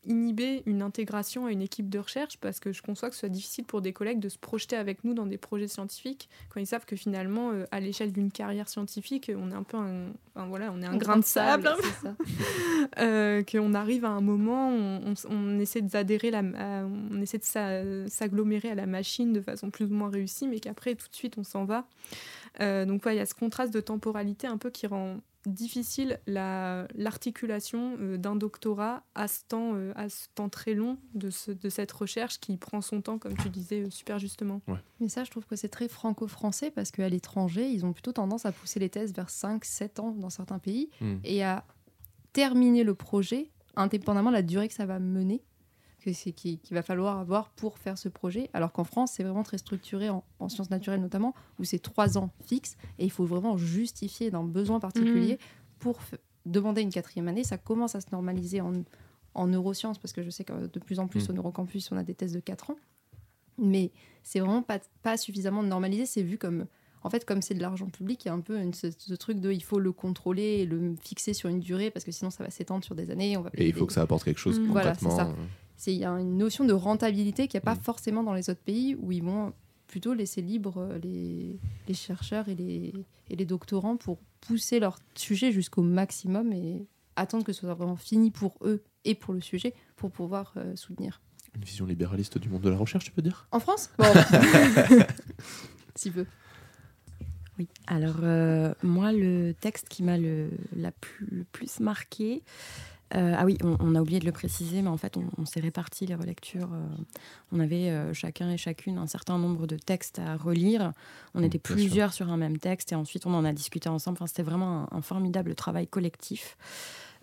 inhiber une intégration à une équipe de recherche parce que je conçois que ce soit difficile pour des collègues de se projeter avec nous dans des projets scientifiques quand ils savent que finalement euh, à l'échelle d'une carrière scientifique on est un peu un, voilà on est un grain de sable, euh, qu'on arrive à un moment on, on, essaie d'adhérer la on essaie de s'agglomérer à la machine de façon plus ou moins réussie mais qu'après tout de suite on s'en va. Euh, donc il y a ce contraste de temporalité un peu qui rend difficile l'articulation euh, d'un doctorat à ce, temps, euh, à ce temps très long de, de cette recherche qui prend son temps, comme tu disais super justement. Mais ça, je trouve que c'est très franco-français parce qu'à l'étranger, ils ont plutôt tendance à pousser les thèses vers 5-7 ans dans certains pays hmm. et à terminer le projet indépendamment de la durée que ça va mener qu'il qui, va falloir avoir pour faire ce projet. Alors qu'en France, c'est vraiment très structuré en, sciences naturelles notamment, où c'est trois ans fixes et il faut vraiment justifier d'un besoin particulier mmh. pour demander une quatrième année. Ça commence à se normaliser en, en neurosciences parce que je sais que de plus en plus mmh. au neurocampus, on a des thèses de quatre ans. Mais c'est vraiment pas, pas suffisamment normalisé. C'est vu comme en fait, comme c'est de l'argent public, il y a un peu ce, truc de il faut le contrôler et le fixer sur une durée parce que sinon ça va s'étendre sur des années. On va et il faut que ça apporte quelque chose mmh. concrètement. Voilà, ça il y a une notion de rentabilité qu'il n'y a pas mm. forcément dans les autres pays où ils vont plutôt laisser libre euh, les, les chercheurs et les, et les doctorants pour pousser leur sujet jusqu'au maximum et attendre que ce soit vraiment fini pour eux et pour le sujet pour pouvoir euh, soutenir. Une vision libéraliste du monde de la recherche, tu peux dire? En France? Si peu. Oui, alors euh, moi, le texte qui m'a le, la plus, le plus marqué, euh, ah oui, on, a oublié de le préciser, mais en fait, on, s'est réparti les relectures. Euh, on avait euh, chacun et chacune un certain nombre de textes à relire. On mmh, était plusieurs sur un même texte et ensuite on en a discuté ensemble. Enfin, C'était vraiment un, formidable travail collectif.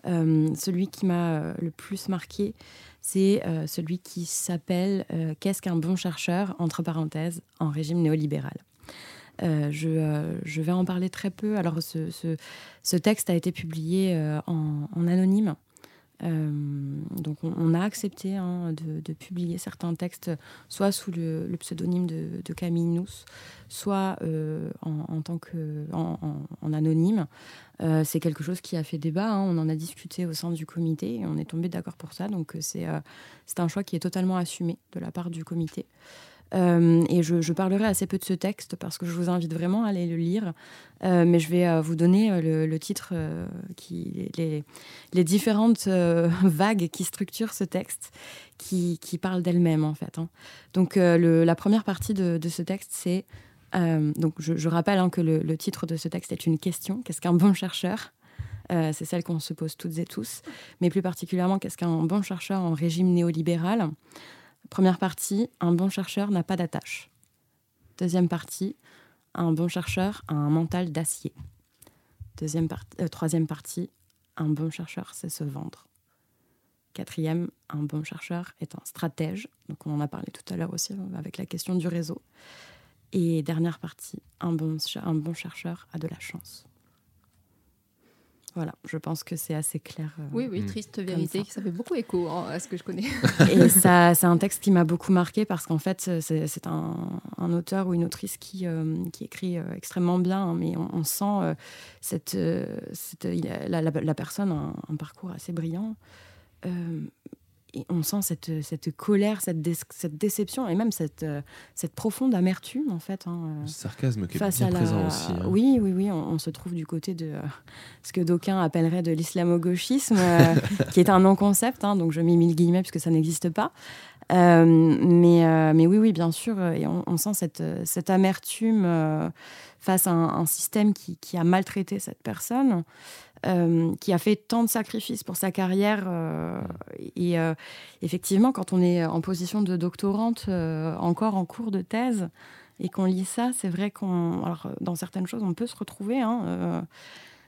celui qui m'a le plus marqué, c'est celui qui s'appelle Qu'est-ce qu'un bon chercheur entre parenthèses en régime néolibéral. je, vais en parler très peu. Alors, ce, texte a été publié en, anonyme donc on, a accepté hein, de, publier certains textes, soit sous le, pseudonyme de, Camille Nous, soit euh, en, tant que anonyme. Euh, c'est quelque chose qui a fait débat. Hein. on en a discuté au sein du comité et on est tombé d'accord pour ça. Donc c'est un choix qui est totalement assumé de la part du comité. Et je, parlerai assez peu de ce texte parce que je vous invite vraiment à aller le lire. mais je vais vous donner le, titre, qui, les, différentes vagues qui structurent ce texte, qui, qui parlent d'elles-mêmes en fait. Hein. Donc la première partie de, ce texte, c'est euh, donc je, rappelle hein, que le, titre de ce texte est une question. Qu'est-ce qu'un bon chercheur? Euh, C'est celle qu'on se pose toutes et tous. Mais plus particulièrement, qu'est-ce qu'un bon chercheur en régime néolibéral? Première partie, un bon chercheur n'a pas d'attache. Deuxième partie, un bon chercheur a un mental d'acier. Euh, troisième partie, un bon chercheur sait se vendre. Quatrième, un bon chercheur est un stratège. On en a parlé tout à l'heure aussi avec la question du réseau. Et dernière partie, un bon chercheur a de la chance. Voilà, je pense que c'est assez clair. Euh, oui, oui, triste vérité, ça. ça. fait beaucoup écho hein, à ce que je connais. et ça, c'est un texte qui m'a beaucoup marqué parce qu'en fait, c'est un, un, auteur ou une autrice qui, euh, qui écrit euh, extrêmement bien, hein, mais on, sent cette, cette la, la, personne a un, parcours assez brillant et on sent cette, cette colère, cette, cette, déception et même cette, euh, cette profonde amertume en fait. Hein, euh, Le sarcasme qui est bien présent aussi. Hein. Oui, oui, oui, on, se trouve du côté de euh, ce que d'aucuns appelleraient de l'islamo-gauchisme, qui est un non-concept, hein, donc je mets mille guillemets puisque ça n'existe pas. mais, mais oui, oui, bien sûr, et on, sent cette, cette amertume face à un, un système qui, qui, a maltraité cette personne. Euh, qui a fait tant de sacrifices pour sa carrière. Euh, et euh, effectivement, quand on est en position de doctorante, encore en cours de thèse, et qu'on lit ça, c'est vrai qu'on. Dans certaines choses, on peut se retrouver, hein,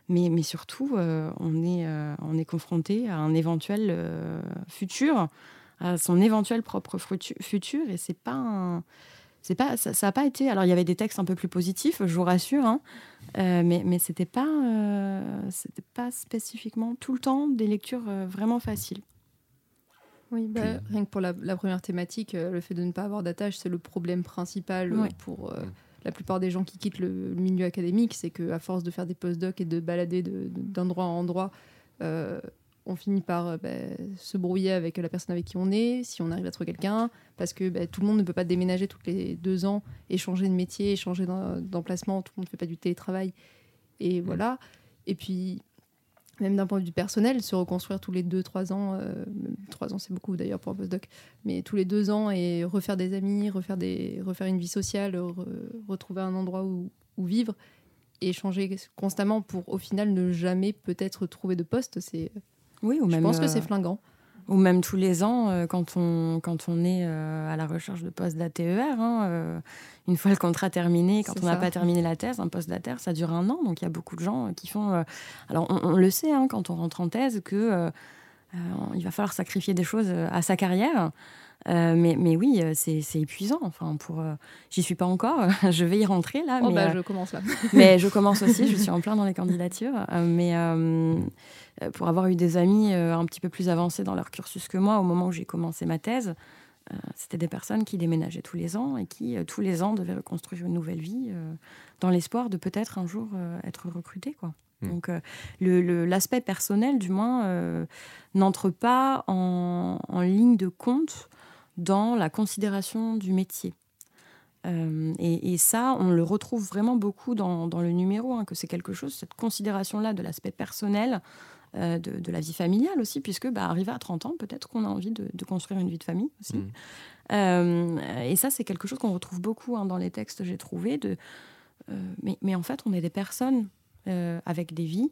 mais, mais, surtout, on, est, on est confronté à un éventuel futur, à son éventuel propre futur, et c'est pas un c'est pas ça n'a pas été alors il y avait des textes un peu plus positifs je vous rassure hein, euh, mais mais c'était pas euh, c'était pas spécifiquement tout le temps des lectures euh, vraiment faciles. Oui bah, rien que pour la, première thématique le fait de ne pas avoir d'attache c'est le problème principal pour la plupart des gens qui quittent le, milieu académique c'est que à force de faire des post-docs et de balader d'endroit en endroit on finit par euh, bah, se brouiller avec la personne avec qui on est, si on arrive à trouver quelqu'un, parce que bah, tout le monde ne peut pas déménager toutes les deux ans et changer de métier, changer d'emplacement, tout le monde ne fait pas du télétravail. Et voilà. Et puis, même d'un point de vue personnel, se reconstruire tous les deux, trois ans, euh, trois ans c'est beaucoup d'ailleurs pour un postdoc, mais tous les deux ans et refaire des amis, refaire, des, refaire une vie sociale, retrouver un endroit où, où vivre et changer constamment pour au final ne jamais peut-être trouver de poste, c'est oui, ou même. Je pense que euh, c'est flinguant. Ou même tous les ans, euh, quand, on, quand on est euh, à la recherche de poste d'ATER, hein, une fois le contrat terminé, quand on n'a pas terminé la thèse, un poste d'ATER, ça dure un an. Donc il y a beaucoup de gens qui font. alors on, le sait hein, quand on rentre en thèse que il va falloir sacrifier des choses à sa carrière. Mais, mais, oui, c'est épuisant. Enfin, pour, j'y suis pas encore. je vais y rentrer là. Oh mais, bah, je commence là. mais je commence aussi. Je suis en plein dans les candidatures. mais euh, pour avoir eu des amis euh, un petit peu plus avancés dans leur cursus que moi au moment où j'ai commencé ma thèse. Euh, c'était des personnes qui déménageaient tous les ans et qui, tous les ans, devaient reconstruire une nouvelle vie dans l'espoir de peut-être un jour être recrutés. Quoi. Mmh. Donc, l'aspect personnel, du moins, n'entre pas en, ligne de compte dans la considération du métier. et, ça, on le retrouve vraiment beaucoup dans, le numéro, hein, que c'est quelque chose, cette considération-là de l'aspect personnel euh, de, la vie familiale aussi, puisque bah, arrivé à 30 ans, peut-être qu'on a envie de, construire une vie de famille aussi. Mm. Euh, et ça, c'est quelque chose qu'on retrouve beaucoup hein, dans les textes j'ai trouvé. De, euh, mais, en fait, on est des personnes avec des vies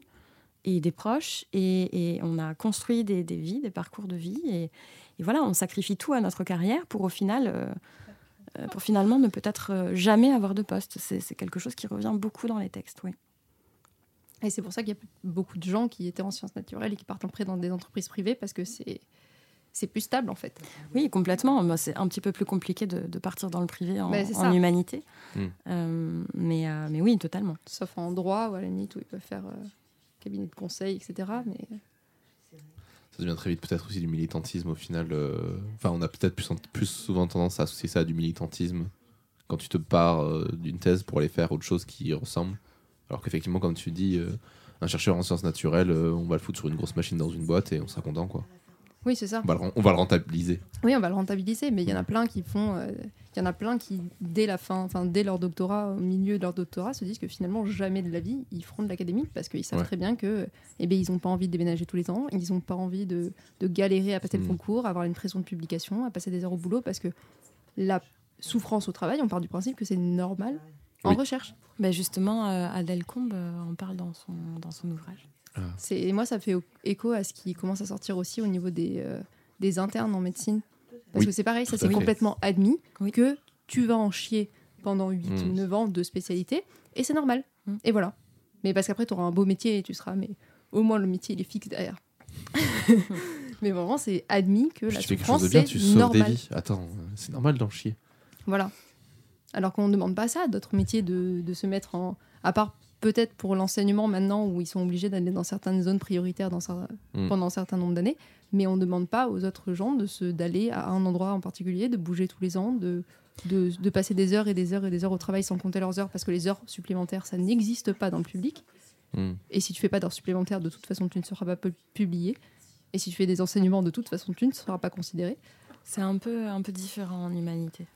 et des proches, et, on a construit des, vies, des parcours de vie, et, voilà, on sacrifie tout à notre carrière pour au final... pour finalement ne peut-être jamais avoir de poste. C'est quelque chose qui revient beaucoup dans les textes, oui. Et c'est pour ça qu'il y a beaucoup de gens qui étaient en sciences naturelles et qui partent après dans des entreprises privées parce que c'est c'est plus stable en fait. Oui, complètement. C'est un petit peu plus compliqué de, partir dans le privé en, en humanité. Hmm. Euh, mais, euh, mais oui, totalement. Sauf en droit ou à la limite où ils peuvent faire euh, cabinet de conseil, etc. Mais... Devient très vite peut-être aussi du militantisme au final. Enfin, on a peut-être plus, souvent tendance à associer ça à du militantisme quand tu te pars d'une thèse pour aller faire autre chose qui ressemble. Alors qu'effectivement, comme tu dis, euh, un chercheur en sciences naturelles, euh, on va le foutre sur une grosse machine dans une boîte et on sera content, quoi. Oui, c'est ça. On va, le, on va le rentabiliser. Oui, on va le rentabiliser, mais il y en a plein qui font. euh, Il y en a plein qui, dès la fin, enfin dès leur doctorat, au milieu de leur doctorat, se disent que finalement jamais de la vie ils feront de l'académie parce qu'ils savent Ouais. très bien que, eh ben, ils n'ont pas envie de déménager tous les ans, ils n'ont pas envie de, de galérer à passer le Mm. concours, à avoir une pression de publication, à passer des heures au boulot parce que la souffrance au travail, on part du principe que c'est normal en Oui. recherche. Ben justement, euh, Adèle Combe euh, en parle dans son, dans son ouvrage. C'est et moi ça fait écho à ce qui commence à sortir aussi au niveau des, euh, des internes en médecine. Parce Oui, que c'est pareil, ça c'est complètement admis Oui. que tu vas en chier pendant 8 Mm. ou 9 ans de spécialité et c'est normal. Mm. Et voilà. Mais parce qu'après tu auras un beau métier et tu seras mais au moins le métier il est fixe derrière. mais vraiment c'est admis que Puis la souffrance c'est tu sauves normal. des vies. Attends, c'est normal d'en chier. Voilà. Alors qu'on ne demande pas ça à d'autres métiers de, de se mettre en. À part peut-être pour l'enseignement maintenant où ils sont obligés d'aller dans certaines zones prioritaires dans Mm. pendant un certain nombre d'années. Mais on ne demande pas aux autres gens de se d'aller à un endroit en particulier, de bouger tous les ans, de, de, de passer des heures et des heures et des heures au travail sans compter leurs heures parce que les heures supplémentaires, ça n'existe pas dans le public. Mm. Et si tu fais pas d'heures supplémentaires, de toute façon, tu ne seras pas pu- publié. Et si tu fais des enseignements, de toute façon, tu ne seras pas considéré. C'est un peu, un peu différent en humanité.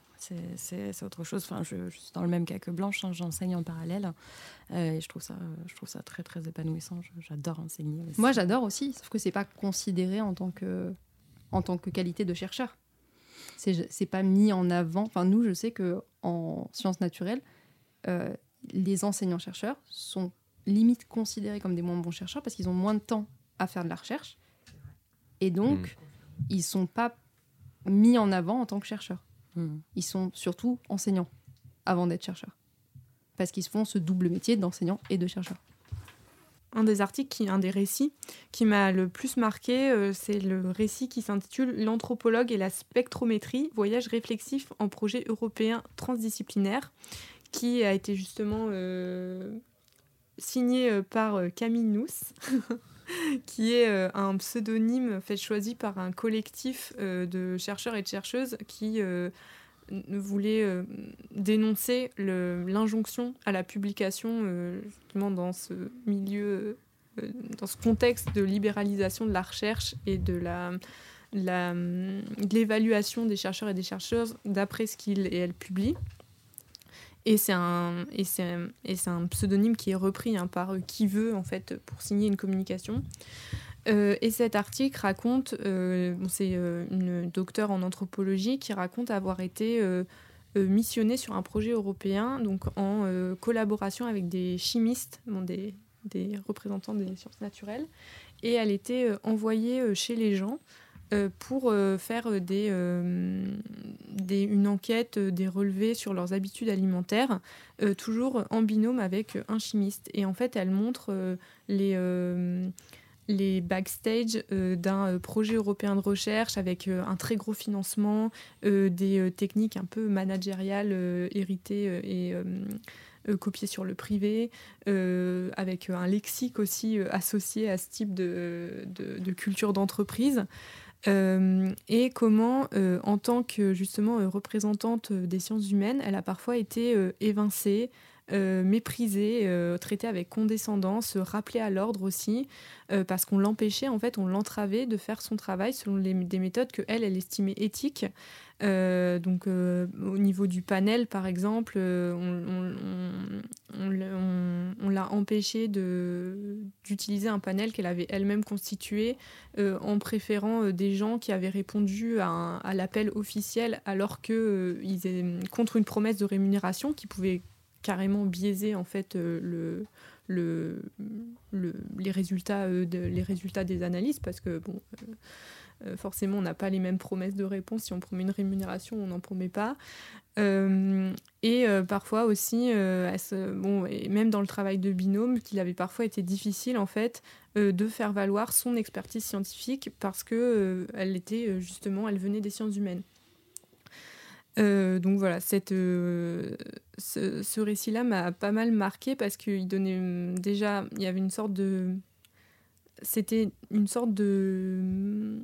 C'est- autre chose. Enfin, je, je suis dans le même cas que Blanche, hein, j'enseigne en parallèle. Euh, et je trouve, ça, je trouve ça très, très épanouissant. J'adore enseigner. aussi. Moi, j'adore aussi, sauf que c'est pas considéré en tant que, en tant que qualité de chercheur. C'est pas mis en avant. Enfin, nous, je sais que en sciences naturelles, euh, les enseignants-chercheurs sont limite considérés comme des moins bons chercheurs parce qu'ils ont moins de temps à faire de la recherche. Et donc, ils sont pas mis en avant en tant que chercheurs. Mm. Ils sont surtout enseignants avant d'être chercheurs. Parce qu'ils font ce double métier d'enseignant et de chercheur. un des articles, qui, un des récits qui m'a le plus marqué, euh, c'est le récit qui s'intitule L'anthropologue et la spectrométrie, voyage réflexif en projet européen transdisciplinaire, qui a été justement euh, signé euh, par euh, Camille Nous, qui est euh, un pseudonyme fait choisi par un collectif euh, de chercheurs et de chercheuses qui euh, voulait dénoncer l'injonction à la publication justement dans ce milieu, dans ce contexte de libéralisation de la recherche et la- de l'évaluation des chercheurs et des chercheuses d'après ce qu'ils et elles publient. Et c'est un, pseudonyme qui est repris hein, par euh, qui veut en fait pour signer une communication. Euh, et cet article raconte, euh, bon, c'est une docteure en anthropologie qui raconte avoir été missionnée sur un projet européen, donc en collaboration avec des chimistes, bon, des, représentants des sciences naturelles, et elle était envoyée chez les gens pour euh, faire euh, des, euh, une enquête, euh, des relevés sur leurs habitudes alimentaires, euh, toujours en binôme avec euh, un chimiste. Et en fait, elle montre euh, les, euh, les backstage euh, d'un euh, projet européen de recherche avec euh, un très gros financement, euh, des euh, techniques un peu managériales euh, héritées euh, et euh, euh, copiées sur le privé, euh, avec euh, un lexique aussi euh, associé à ce type de- de culture d'entreprise. Euh, et comment, euh, en tant que justement euh, représentante des sciences humaines, elle a parfois été évincée, euh, méprisée, euh, traitée avec condescendance, rappelée à l'ordre aussi, euh, parce qu'on l'empêchait, en fait, on l'entravait de faire son travail selon les- des méthodes que elle, elle estimait éthiques. Euh, donc, au niveau du panel, par exemple, on, l'a- empêché d'utiliser un panel qu'elle avait elle-même constitué en préférant des gens qui avaient répondu à, à l'appel officiel alors que euh, ils étaient contre une promesse de rémunération qui pouvait carrément biaiser en fait euh, euh, les résultats des analyses parce que euh, forcément on n'a pas les mêmes promesses de réponse si on promet une rémunération on n'en promet pas et parfois aussi bon même dans le travail de binôme qu'il avait parfois été difficile en fait de faire valoir son expertise scientifique parce que elle était justement, elle venait des sciences humaines. Euh, donc voilà, euh, ce, récit-là m'a pas mal marqué parce qu'il donnait hum, déjà, il y avait une sorte de, c'était une sorte de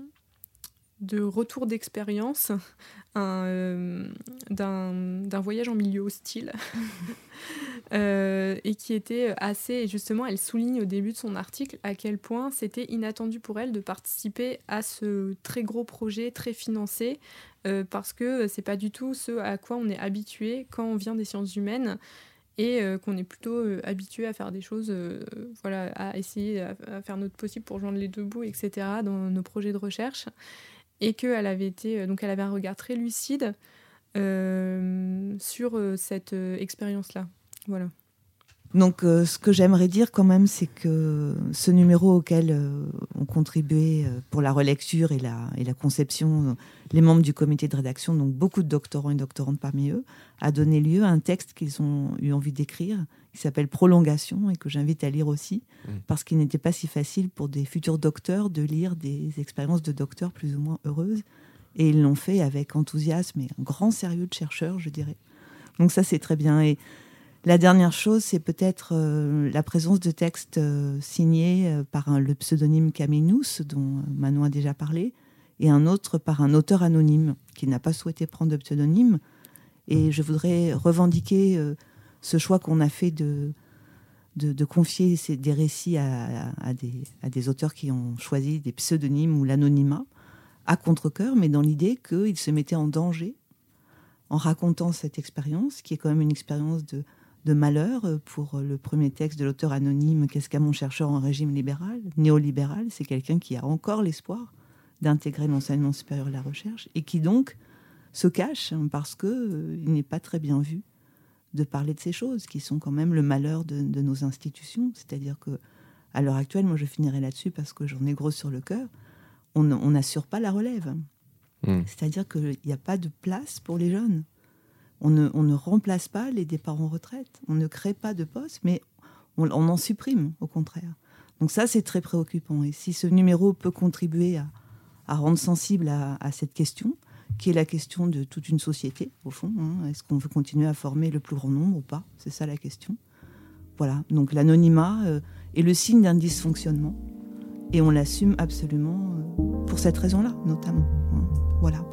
de retour d'expérience euh, d'un voyage en milieu hostile. Euh, et qui était assez, justement, elle souligne au début de son article à quel point c'était inattendu pour elle de participer à ce très gros projet, très financé, parce que c'est pas du tout ce à quoi on est habitué quand on vient des sciences humaines et qu'on est plutôt habitué à faire des choses, voilà, à essayer à, faire notre possible pour joindre les deux bouts, etc., dans nos projets de recherche, et qu'elle avait été, donc elle avait un regard très lucide euh, sur euh, cette euh, expérience-là. Voilà. Donc, ce que j'aimerais dire quand même, c'est que ce numéro auquel ont contribué pour la relecture et la, et la conception les membres du comité de rédaction, donc beaucoup de doctorants et doctorantes parmi eux, a donné lieu à un texte qu'ils ont eu envie d'écrire, qui s'appelle Prolongation, et que j'invite à lire aussi, mmh. parce qu'il n'était pas si facile pour des futurs docteurs de lire des expériences de docteurs plus ou moins heureuses. Et ils l'ont fait avec enthousiasme et un grand sérieux de chercheurs, je dirais. Donc ça, c'est très bien. Et la dernière chose, c'est peut-être euh, la présence de textes euh, signés euh, par le pseudonyme Caminus, dont Manon a déjà parlé, et un autre par un auteur anonyme qui n'a pas souhaité prendre de pseudonyme. Et je voudrais revendiquer ce choix qu'on a fait de, de, confier ces, des récits à, des, à, des, auteurs qui ont choisi des pseudonymes ou l'anonymat à contre-coeur, mais dans l'idée qu'ils se mettaient en danger en racontant cette expérience, qui est quand même une expérience de, malheur pour le premier texte de l'auteur anonyme Qu'est-ce qu'a mon chercheur en régime libéral Néolibéral, c'est quelqu'un qui a encore l'espoir d'intégrer l'enseignement supérieur à la recherche et qui donc se cache parce qu'il euh, il n'est pas très bien vu de parler de ces choses qui sont quand même le malheur de, de nos institutions. C'est-à-dire que à l'heure actuelle, moi je finirai là-dessus parce que j'en ai gros sur le cœur on n'assure pas la relève. Hmm. C'est-à-dire qu'il n'y a pas de place pour les jeunes. On ne, remplace pas les départs en retraite. On ne crée pas de postes, mais on, en supprime, au contraire. Donc ça, c'est très préoccupant. Et si ce numéro peut contribuer à, rendre sensible à, cette question, qui est la question de toute une société, au fond, hein, est-ce qu'on veut continuer à former le plus grand nombre ou pas? C'est ça la question. Voilà, donc l'anonymat euh, est le signe d'un dysfonctionnement et on l'assume absolument euh, pour cette raison-là, notamment. Voilà.